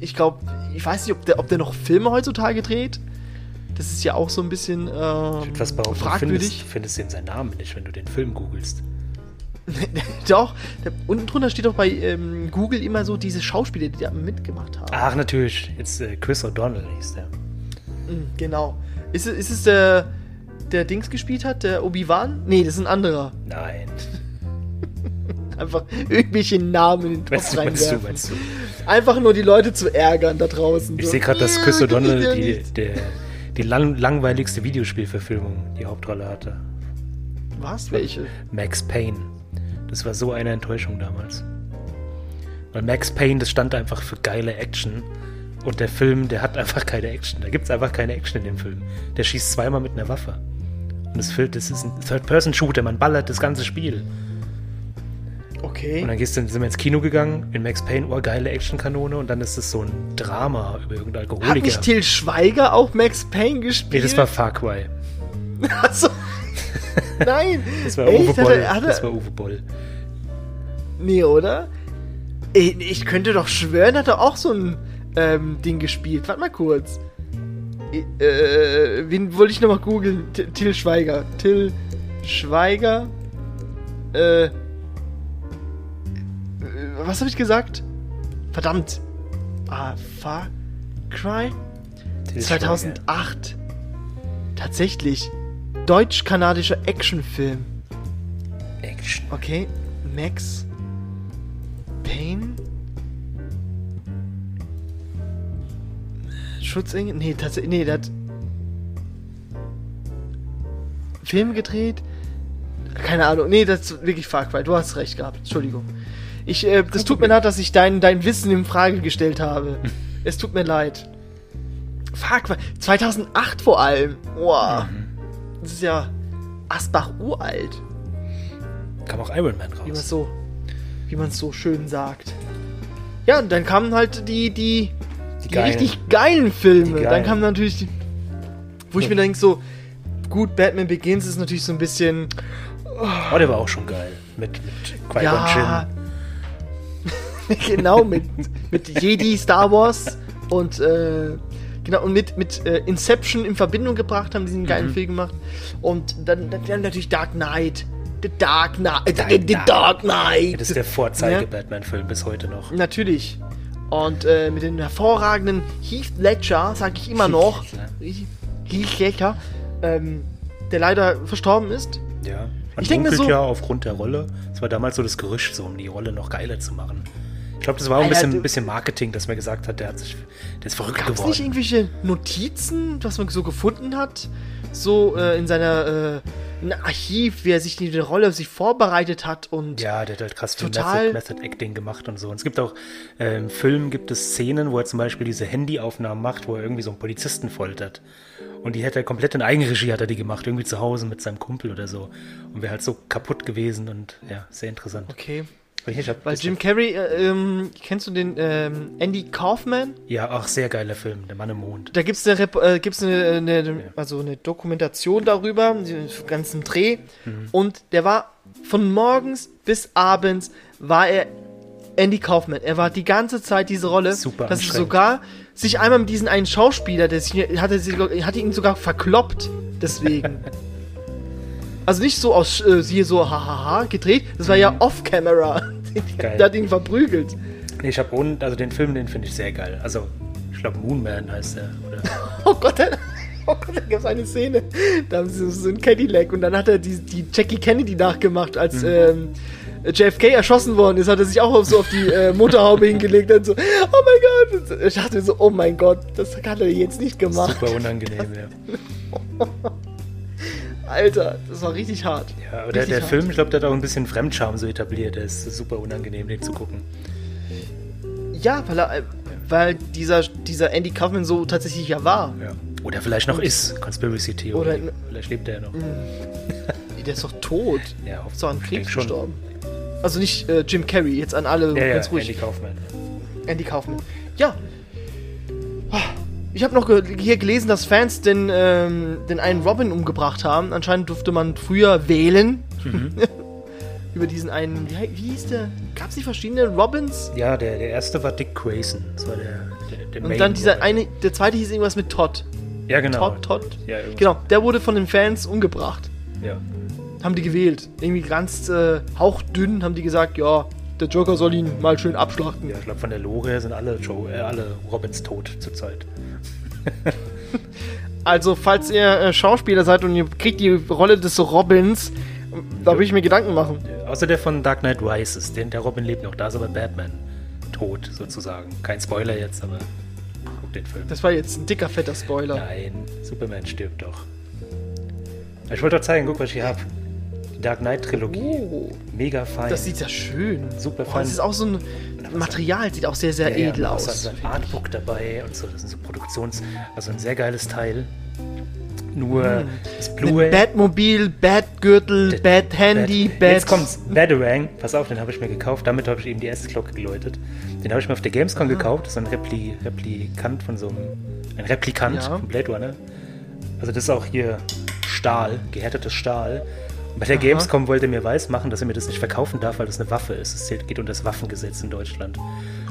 Ich glaube, ich weiß nicht, ob der, ob der noch Filme heutzutage dreht. Das ist ja auch so ein bisschen ähm, Ich fast behaupten, findest, fragwürdig. du findest den seinen Namen nicht, wenn du den Film googelst. Doch, der, unten drunter steht doch bei ähm, Google immer so diese Schauspieler, die da mitgemacht haben. Ach, natürlich. Jetzt äh, Chris O'Donnell hieß der. Mhm, Genau. Ist, es- ist es der, der Dings gespielt hat, der Obi-Wan? Nee, das ist ein anderer. Nein. Einfach irgendwelche Namen in den Topf Weißt du, weißt du, reinwerfen. weißt du. Einfach nur die Leute zu ärgern da draußen. Ich so. sehe gerade, dass Chris O'Donnell die, der, die lang, langweiligste Videospielverfilmung die Hauptrolle hatte. Was? Welche? Max Payne. Das war so eine Enttäuschung damals. Weil Max Payne, das stand einfach für geile Action. Und der Film, der hat einfach keine Action. Da gibt es einfach keine Action in dem Film. Der schießt zweimal mit einer Waffe. Und das, ist ein Third-Person-Shooter, man ballert das ganze Spiel. Okay. Und dann gehst du, sind wir ins Kino gegangen, in Max Payne, oh, geile Actionkanone. Und dann ist es so ein Drama über irgendeinen Hat Alkoholiker. nicht Till Schweiger auch Max Payne gespielt? nee, das war Far Cry. Achso. Nein. Das war Echt? Uwe Hat Boll. hat er- Das war Uwe Boll. Nee, oder? Ich, ich könnte doch schwören, hat er auch so ein ähm, Ding gespielt. Warte mal kurz. Äh, wen wollte ich nochmal googeln? Till Schweiger. Till Schweiger. Äh. äh, Was habe ich gesagt? Verdammt. Ah, Far Cry? Til 2008. Tatsächlich. Deutsch-kanadischer Actionfilm. Schweiger. Action. Okay. Max. Payne. Schutzengel? Nee, tatsächlich. Nee, der hat. Film gedreht? Keine Ahnung. Nee, das ist wirklich Far Cry. Du hast recht gehabt. Entschuldigung. Ich, äh, das tut mir leid, dass ich dein, dein Wissen in Frage gestellt habe. es tut mir leid. Far Cry. 2008 vor allem. Wow. Das ist ja Asbach uralt. Kam auch Iron Man Wie man raus. so, wie man so schön sagt. Ja, und dann kamen halt die, die, die, geilen. richtig geilen Filme. Die Dann geilen. kamen natürlich die, wo ich mir denke so, gut, Batman Begins ist natürlich so ein bisschen, Oh, der war auch schon geil. Mit, mit Qui-Gon ja, genau, mit, mit Jedi Star Wars und, äh, genau, und mit, mit äh, Inception in Verbindung gebracht, haben diesen Mhm. geilen Film gemacht. Und dann, dann, dann natürlich Dark Knight. The Dark Knight. The, Dark the Knight. Dark Knight. Das ist der Ja. Vorzeige-Batman-Film bis heute noch. Natürlich. Und äh, mit dem hervorragenden Heath Ledger, sag ich immer noch. Ledger. Heath Ledger, ähm, der leider verstorben ist. Ja. Man Ich denk mir so- ja aufgrund der Rolle. Es war damals so das Gerücht, so um die Rolle noch geiler zu machen. Ich glaube, das war auch ein bisschen, ein bisschen Marketing, dass man gesagt hat, der hat sich, der ist verrückt Gab es geworden. nicht irgendwelche Notizen, was man so gefunden hat? So äh, in seiner äh, ein Archiv, wie er sich die, Rolle sich vorbereitet hat und Ja, der hat halt krass viel Method, Method Acting gemacht und so. Und es gibt auch, äh, im Film gibt es Szenen, wo er zum Beispiel diese Handyaufnahmen macht, wo er irgendwie so einen Polizisten foltert. Und die hätte er komplett in Eigenregie hat er die gemacht, irgendwie zu Hause mit seinem Kumpel oder so. Und wäre halt so kaputt gewesen und ja, sehr interessant. okay. Weil Jim Carrey, äh, ähm, kennst du den ähm, Andy Kaufman? Ja, auch sehr geiler Film, Der Mann im Mond. Da gibt es eine, äh, gibt's eine, eine, also eine Dokumentation darüber, den ganzen Dreh. Und der war von morgens bis abends war er Andy Kaufman. Er war die ganze Zeit diese Rolle. Super dass er sogar sich einmal mit diesem einen Schauspieler, der sich, hat er, hat ihn sogar verkloppt. Deswegen. also nicht so aus äh, hier so hahaha gedreht. Das war ja off-camera. Geil. der hat ihn verprügelt. Nee, ich habe und also den Film, den finde ich sehr geil. Also, ich glaube Moonman heißt der. Oder? Oh Gott, da, oh Gott, da gab es eine Szene. Da haben sie so, so ein Cadillac und dann hat er die, die Jackie Kennedy nachgemacht, als ähm, JFK erschossen worden ist, hat er sich auch auf, so auf die äh, Motorhaube hingelegt und so, oh mein Gott. Ich dachte mir so, oh mein Gott, das hat er jetzt nicht gemacht. Super unangenehm, ja. Alter, das war richtig hart. Ja, aber der, der. Film, ich glaube, der hat auch ein bisschen Fremdscham so etabliert. Der ist super unangenehm, den zu gucken. Ja, weil, er, weil dieser, dieser Andy Kaufman so tatsächlich ja war. Ja. Oder vielleicht noch ist, Conspiracy Theory. Oder- vielleicht lebt er ja noch. Der ist doch tot. Ja, Ist doch an Krebs schon. gestorben. Also nicht äh, Jim Carrey, jetzt an alle Ja, ja, ganz ruhig. Andy Kaufman. Andy Kaufman. Ja. Ich habe noch ge hier gelesen, dass Fans den, ähm, den einen Robin umgebracht haben. Anscheinend durfte man früher wählen. Mhm. Über diesen einen. Wie, wie hieß der? Gab es nicht verschiedene Robins? Ja, der, der erste war Dick Grayson. Das war der, der, der Und dann dieser Robin. eine, der zweite hieß irgendwas mit Todd. Ja, genau. Todd, Todd. Ja, Genau, der wurde von den Fans umgebracht. Ja. Haben die gewählt. Irgendwie ganz äh, hauchdünn haben die gesagt, ja, der Joker soll ihn mal schön abschlachten. ja, ich glaube, von der Lore her sind alle, Joe, äh, alle Robins tot zurzeit. Also, falls ihr äh, Schauspieler seid und ihr kriegt die Rolle des Robins, da würde ich mir Gedanken machen. Außer der von Dark Knight Rises. Den, der Robin lebt noch. Da ist aber Batman tot, sozusagen. Kein Spoiler jetzt, aber guck den Film. Das war jetzt ein dicker, fetter Spoiler. Nein, Superman stirbt doch. Ich wollte doch zeigen, guck, was ich hier habe. Die Dark Knight Trilogie. Oh, Mega fein. das sieht ja schön. Super Oh, fein. das ist auch so ein Material, sieht auch sehr, sehr Ja, edel ja, aus. außer ein Artbook dabei und so. Das ist so Produktions-, also ein sehr geiles Teil. Nur das Mit Blu-ray. Batmobil, Batgürtel, Bat Handy, Bad-. Jetzt kommt's. Batarang. Pass auf, den habe ich mir gekauft. Damit habe ich eben die erste Glocke geläutet. Den habe ich mir auf der Gamescom gekauft. Das ist ein Repli Replikant von so einem. Ein Replikant Ja. von Blade Runner. Also, das ist auch hier Stahl, gehärtetes Stahl. Und bei der Gamescom wollte er mir weiß machen, dass er mir das nicht verkaufen darf, weil das eine Waffe ist. Es geht unter das Waffengesetz in Deutschland.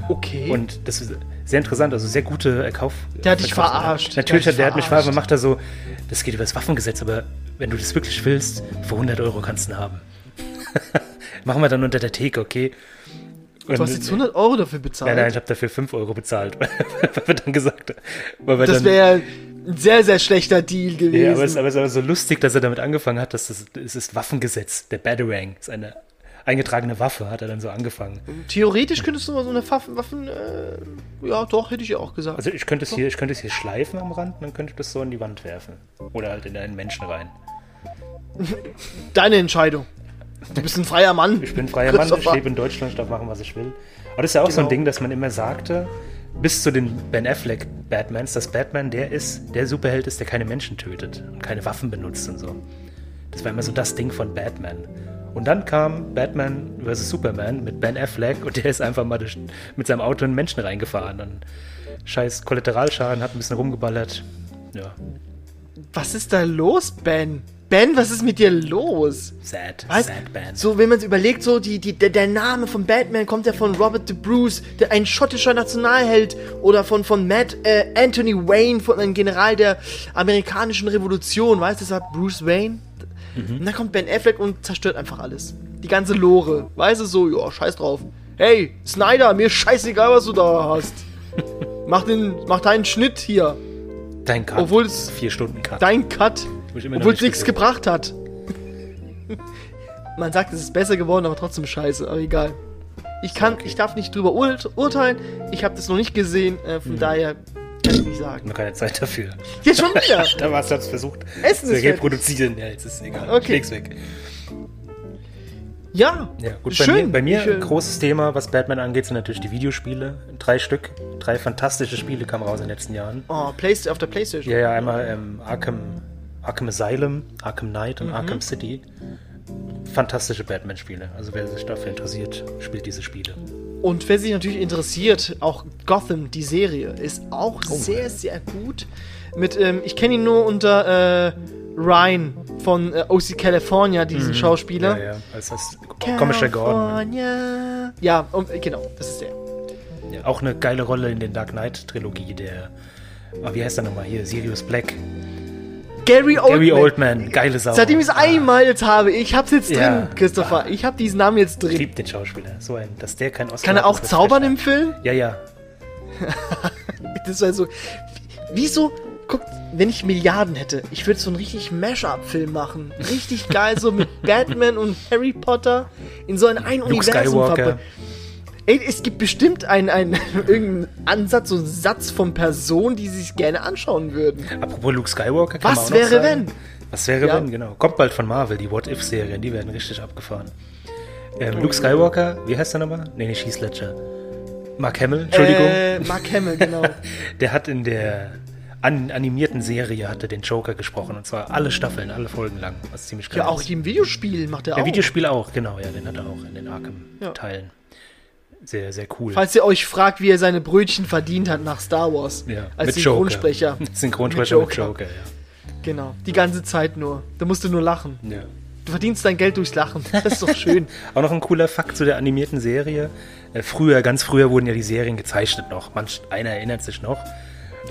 Okay. Und das ist sehr interessant, also sehr gute äh, Kauf. Der hat dich verarscht. Natürlich, Der der, hat mich verarscht. Man macht da so, das geht über das Waffengesetz, aber wenn du das wirklich willst, für 100 Euro kannst du ihn haben. Machen wir dann unter der Theke, okay? Und, du hast jetzt 100 Euro dafür bezahlt? Nein, nein, ich habe dafür 5 Euro bezahlt, weil wir dann gesagt wir Das wäre ein sehr, sehr schlechter Deal gewesen. Ja, aber es, aber es ist aber so lustig, dass er damit angefangen hat, dass das, es ist Waffengesetz, der Batarang ist eine eingetragene Waffe, hat er dann so angefangen. Theoretisch könntest du mal so eine Waffen, Waffen äh, ja doch, hätte ich ja auch gesagt. Also ich könnte es hier, ich könnte es hier schleifen am Rand und dann könnte ich das so in die Wand werfen. Oder halt in einen Menschen rein. Deine Entscheidung. Du bist ein freier Mann. Ich bin ein freier Mann, ich lebe in Deutschland, ich darf machen, was ich will. Aber das ist ja auch genau. so ein genau. Ding, dass man immer sagte, bis zu den Ben Affleck Batmans, dass Batman der ist, der Superheld ist, der keine Menschen tötet und keine Waffen benutzt und so. Das war immer so das Ding von Batman. Und dann kam Batman vs. Superman mit Ben Affleck und der ist einfach mal mit seinem Auto in Menschen reingefahren. Und scheiß Kollateralschaden, hat ein bisschen rumgeballert. Ja. Was ist da los, Ben? Ben, was ist mit dir los? Sad, weißt, sad Ben. So, wenn man es überlegt, so die, die, der, der, Name von Batman kommt ja von Robert de Bruce, der, ein schottischer Nationalheld, oder von, von Matt äh, Anthony Wayne, von einem General der amerikanischen Revolution, weißt du, deshalb Bruce Wayne? Mhm. Und dann kommt Ben Affleck und zerstört einfach alles. Die ganze Lore. Weißt du, so, ja, scheiß drauf. Hey, Snyder, mir ist scheißegal, was du da hast. mach, den, mach deinen Schnitt hier. Dein Cut. Obwohl es. Vier Stunden Cut. Dein Cut. Obwohl es nichts gebracht hat. Man sagt, es ist besser geworden, aber trotzdem scheiße. Aber egal. Ich kann, okay. ich darf nicht drüber ur urteilen. Ich habe das noch nicht gesehen. Äh, von mhm. daher kann ich nicht sagen. Noch keine Zeit dafür. Jetzt schon wieder. da warst du es versucht Essen zu reproduzieren. Ja, jetzt ist es egal. Okay. Leg's weg. Ja, ja gut, schön. Bei mir, bei mir ein großes Thema, was Batman angeht, sind natürlich die Videospiele. Drei Stück, drei fantastische Spiele kamen raus in den letzten Jahren. Oh, Play auf der Playstation. Ja, ja, einmal ähm, Arkham, Arkham Asylum, Arkham Knight und mhm. Arkham City. Fantastische Batman-Spiele. Also wer sich dafür interessiert, spielt diese Spiele. Und wer sich natürlich interessiert, auch Gotham, die Serie, ist auch oh, sehr, sehr gut. Mit, ähm, ich kenne ihn nur unter äh, Ryan von äh, OC California, diesen mhm. Schauspieler. Ja, ja, als das komische Gordon. Ja, um, genau, das ist der. Ja, auch eine geile Rolle in den Dark Knight-Trilogie, der, oh, wie heißt der nochmal hier, Sirius Black. Gary Oldman. Gary Oldman, geile Sau. Seitdem ich es einmal jetzt habe, ich hab's jetzt drin, ja, Christopher. Ich hab diesen Namen jetzt drin. Ich lieb den Schauspieler. So ein, dass der kein Oscar Kann er auch zaubern im Film? Ja, ja. das war so. Wieso? Guck, wenn ich Milliarden hätte, ich würde so einen richtig Mash-up-Film machen. Richtig geil, so mit Batman und Harry Potter in so ein, ein Universum verbunden. Ey, es gibt bestimmt einen, einen irgendeinen Ansatz, so einen Satz von Personen, die sich gerne anschauen würden. Apropos Luke Skywalker, kann Was wäre sagen. wenn? Was wäre ja. wenn, genau. Kommt bald von Marvel, die What-If-Serien, die werden richtig abgefahren. Ähm, Luke Skywalker, wie heißt der nochmal? Nee, nicht Heath Ledger. Mark Hamill, Entschuldigung. Äh, Mark Hamill, genau. der hat in der an, animierten Serie hatte den Joker gesprochen und zwar alle Staffeln, alle Folgen lang, was ziemlich geil Ja, auch im Videospiel macht er auch. Ja, Videospiel auch, genau, ja, den hat er auch in den Arkham-Teilen. Ja sehr, sehr cool. Falls ihr euch fragt, wie er seine Brötchen verdient hat nach Star Wars. Ja, als Synchronsprecher. Synchronsprecher mit Joker. mit Joker, ja. Genau, die ganze Zeit nur. Da musst du nur lachen. Ja. Du verdienst dein Geld durchs Lachen. Das ist doch schön. Auch noch ein cooler Fakt zu der animierten Serie. Äh, früher, ganz früher wurden ja die Serien gezeichnet noch. Manch einer erinnert sich noch.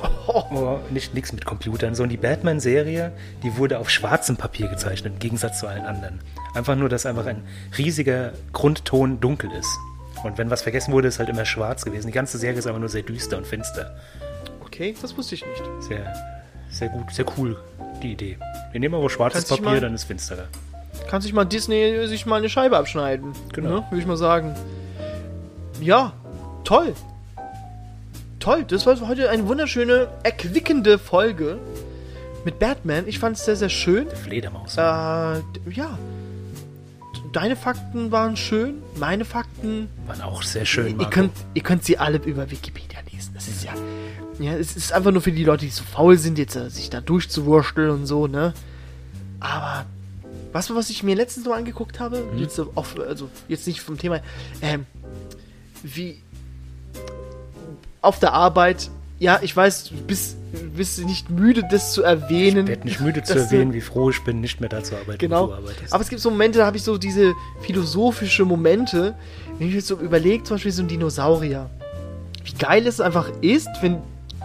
Oh. Oh, nicht nichts mit Computern. So, und die Batman-Serie, die wurde auf schwarzem Papier gezeichnet, im Gegensatz zu allen anderen. Einfach nur, dass einfach ein riesiger Grundton dunkel ist. Und wenn was vergessen wurde, ist halt immer schwarz gewesen. Die ganze Serie ist aber nur sehr düster und finster. Okay, das wusste ich nicht. Sehr, sehr gut, sehr cool, die Idee. Wir nehmen aber schwarzes Papier, mal, dann ist finsterer. Kann sich mal Disney sich mal eine Scheibe abschneiden. Genau. Ne? Würde ich mal sagen. Ja, toll. Toll, das war heute eine wunderschöne, erquickende Folge mit Batman. Ich fand es sehr, sehr schön. Der Fledermaus. Äh, ja, deine Fakten waren schön, meine Fakten waren auch sehr schön. Ihr könnt, ihr könnt sie alle über Wikipedia lesen. Das ist ja, ja, es ist einfach nur für die Leute, die so faul sind, jetzt äh, sich da durchzuwursteln und so, ne? Aber was, was ich mir letztens noch angeguckt habe, hm? jetzt auf, also jetzt nicht vom Thema, ähm, wie auf der Arbeit ja, ich weiß, du bist, bist nicht müde, das zu erwähnen. Ich werde nicht müde zu erwähnen, wie froh ich bin, nicht mehr da zu arbeiten, genau. wo du arbeitest. Aber es gibt so Momente, da habe ich so diese philosophische Momente, wenn ich jetzt so überlege, zum Beispiel so ein Dinosaurier. Wie geil es einfach ist, wenn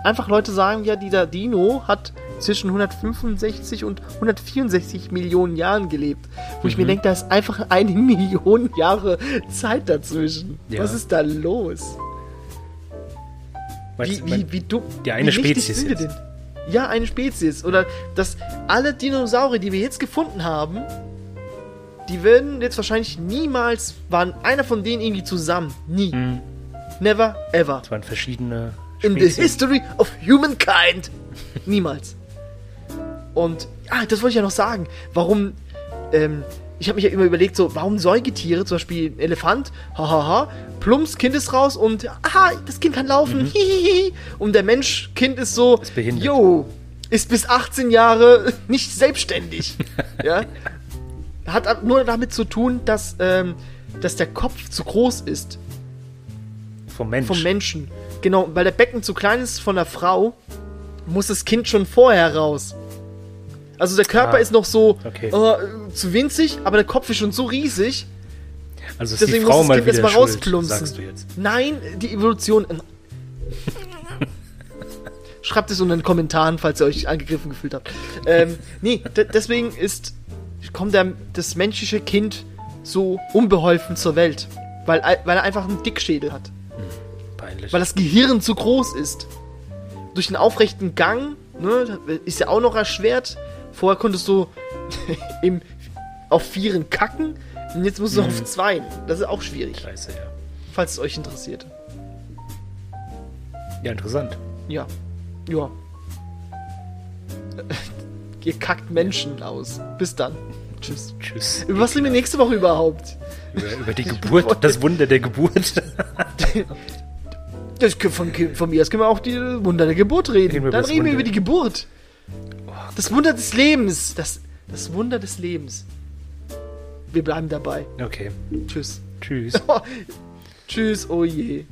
einfach Leute sagen, ja, dieser Dino hat zwischen 165 und 164 Millionen Jahren gelebt. Wo ich mir Mhm. denke, da ist einfach eine Million Jahre Zeit dazwischen. Ja. Was ist da los? Wie, du, wie, wie dumm. die eine Spezies sind jetzt. denn? Ja, eine Spezies. Oder dass alle Dinosaurier, die wir jetzt gefunden haben, die werden jetzt wahrscheinlich niemals, waren einer von denen irgendwie zusammen. Nie. Hm, Never, ever. es waren verschiedene In the Spezies. history of humankind. Niemals. Und, ah, das wollte ich ja noch sagen. Warum, ähm, ich habe mich ja immer überlegt, so, warum Säugetiere, zum Beispiel ein Elefant, hahaha, plumps, Kind ist raus und, aha, das Kind kann laufen, hihihi. Und der Mensch, Kind ist so, Mhm. Ist behindert. yo, ist bis 18 Jahre nicht selbstständig. ja. Hat nur damit zu tun, dass, ähm, dass der Kopf zu groß ist Vom Mensch. vom Menschen. Genau, weil der Becken zu klein ist von der Frau, muss das Kind schon vorher raus. Also der Körper Ah, ist noch so okay. äh, zu winzig, aber der Kopf ist schon so riesig. also deswegen die muss Frau das mal Kind wieder erst mal schuld, rausplumpsen. Nein, die Evolution. Schreibt es unter den Kommentaren, falls ihr euch angegriffen gefühlt habt. Ähm, nee, de- deswegen ist kommt der, das menschliche Kind so unbeholfen zur Welt. Weil, weil er einfach einen Dickschädel hat. Peinlich. Weil das Gehirn zu groß ist. Durch den aufrechten Gang, ne, ist ja auch noch erschwert. Vorher konntest du im, auf Vieren kacken und jetzt musst du auf Zweien. Das ist auch schwierig, Scheiße, ja. falls es euch interessiert. Ja, interessant. Ja. Ja. Ihr kackt Menschen aus. Bis dann. Tschüss. Tschüss. Über was reden wir nächste Woche überhaupt? Über, über die Geburt, das Wunder der Geburt. Das, von, von mir aus können wir auch die Wunder der Geburt reden. Reden Dann reden wir über die Geburt. Das Wunder des Lebens. Das, das Wunder des Lebens. Wir bleiben dabei. Okay. Tschüss. Tschüss. Tschüss, oh je.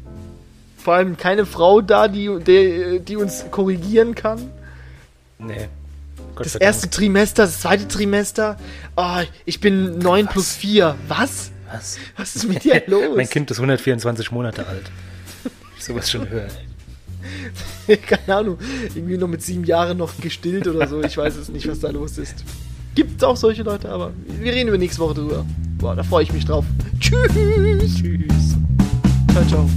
Vor allem keine Frau da, die, die, die uns korrigieren kann. Nee. Gott Das erste Dank. Trimester, das zweite Trimester. Oh, ich bin 9 plus 4. Was? Was? Was ist mit dir los? Mein Kind ist 124 Monate alt. Ich sowas schon höre. Keine Ahnung. Irgendwie noch mit sieben Jahren noch gestillt oder so. Ich weiß es nicht, was da los ist. Gibt auch solche Leute, aber wir reden über nächste Woche drüber. Boah, da freue ich mich drauf. Tschüss. Tschüss. Ciao, ciao.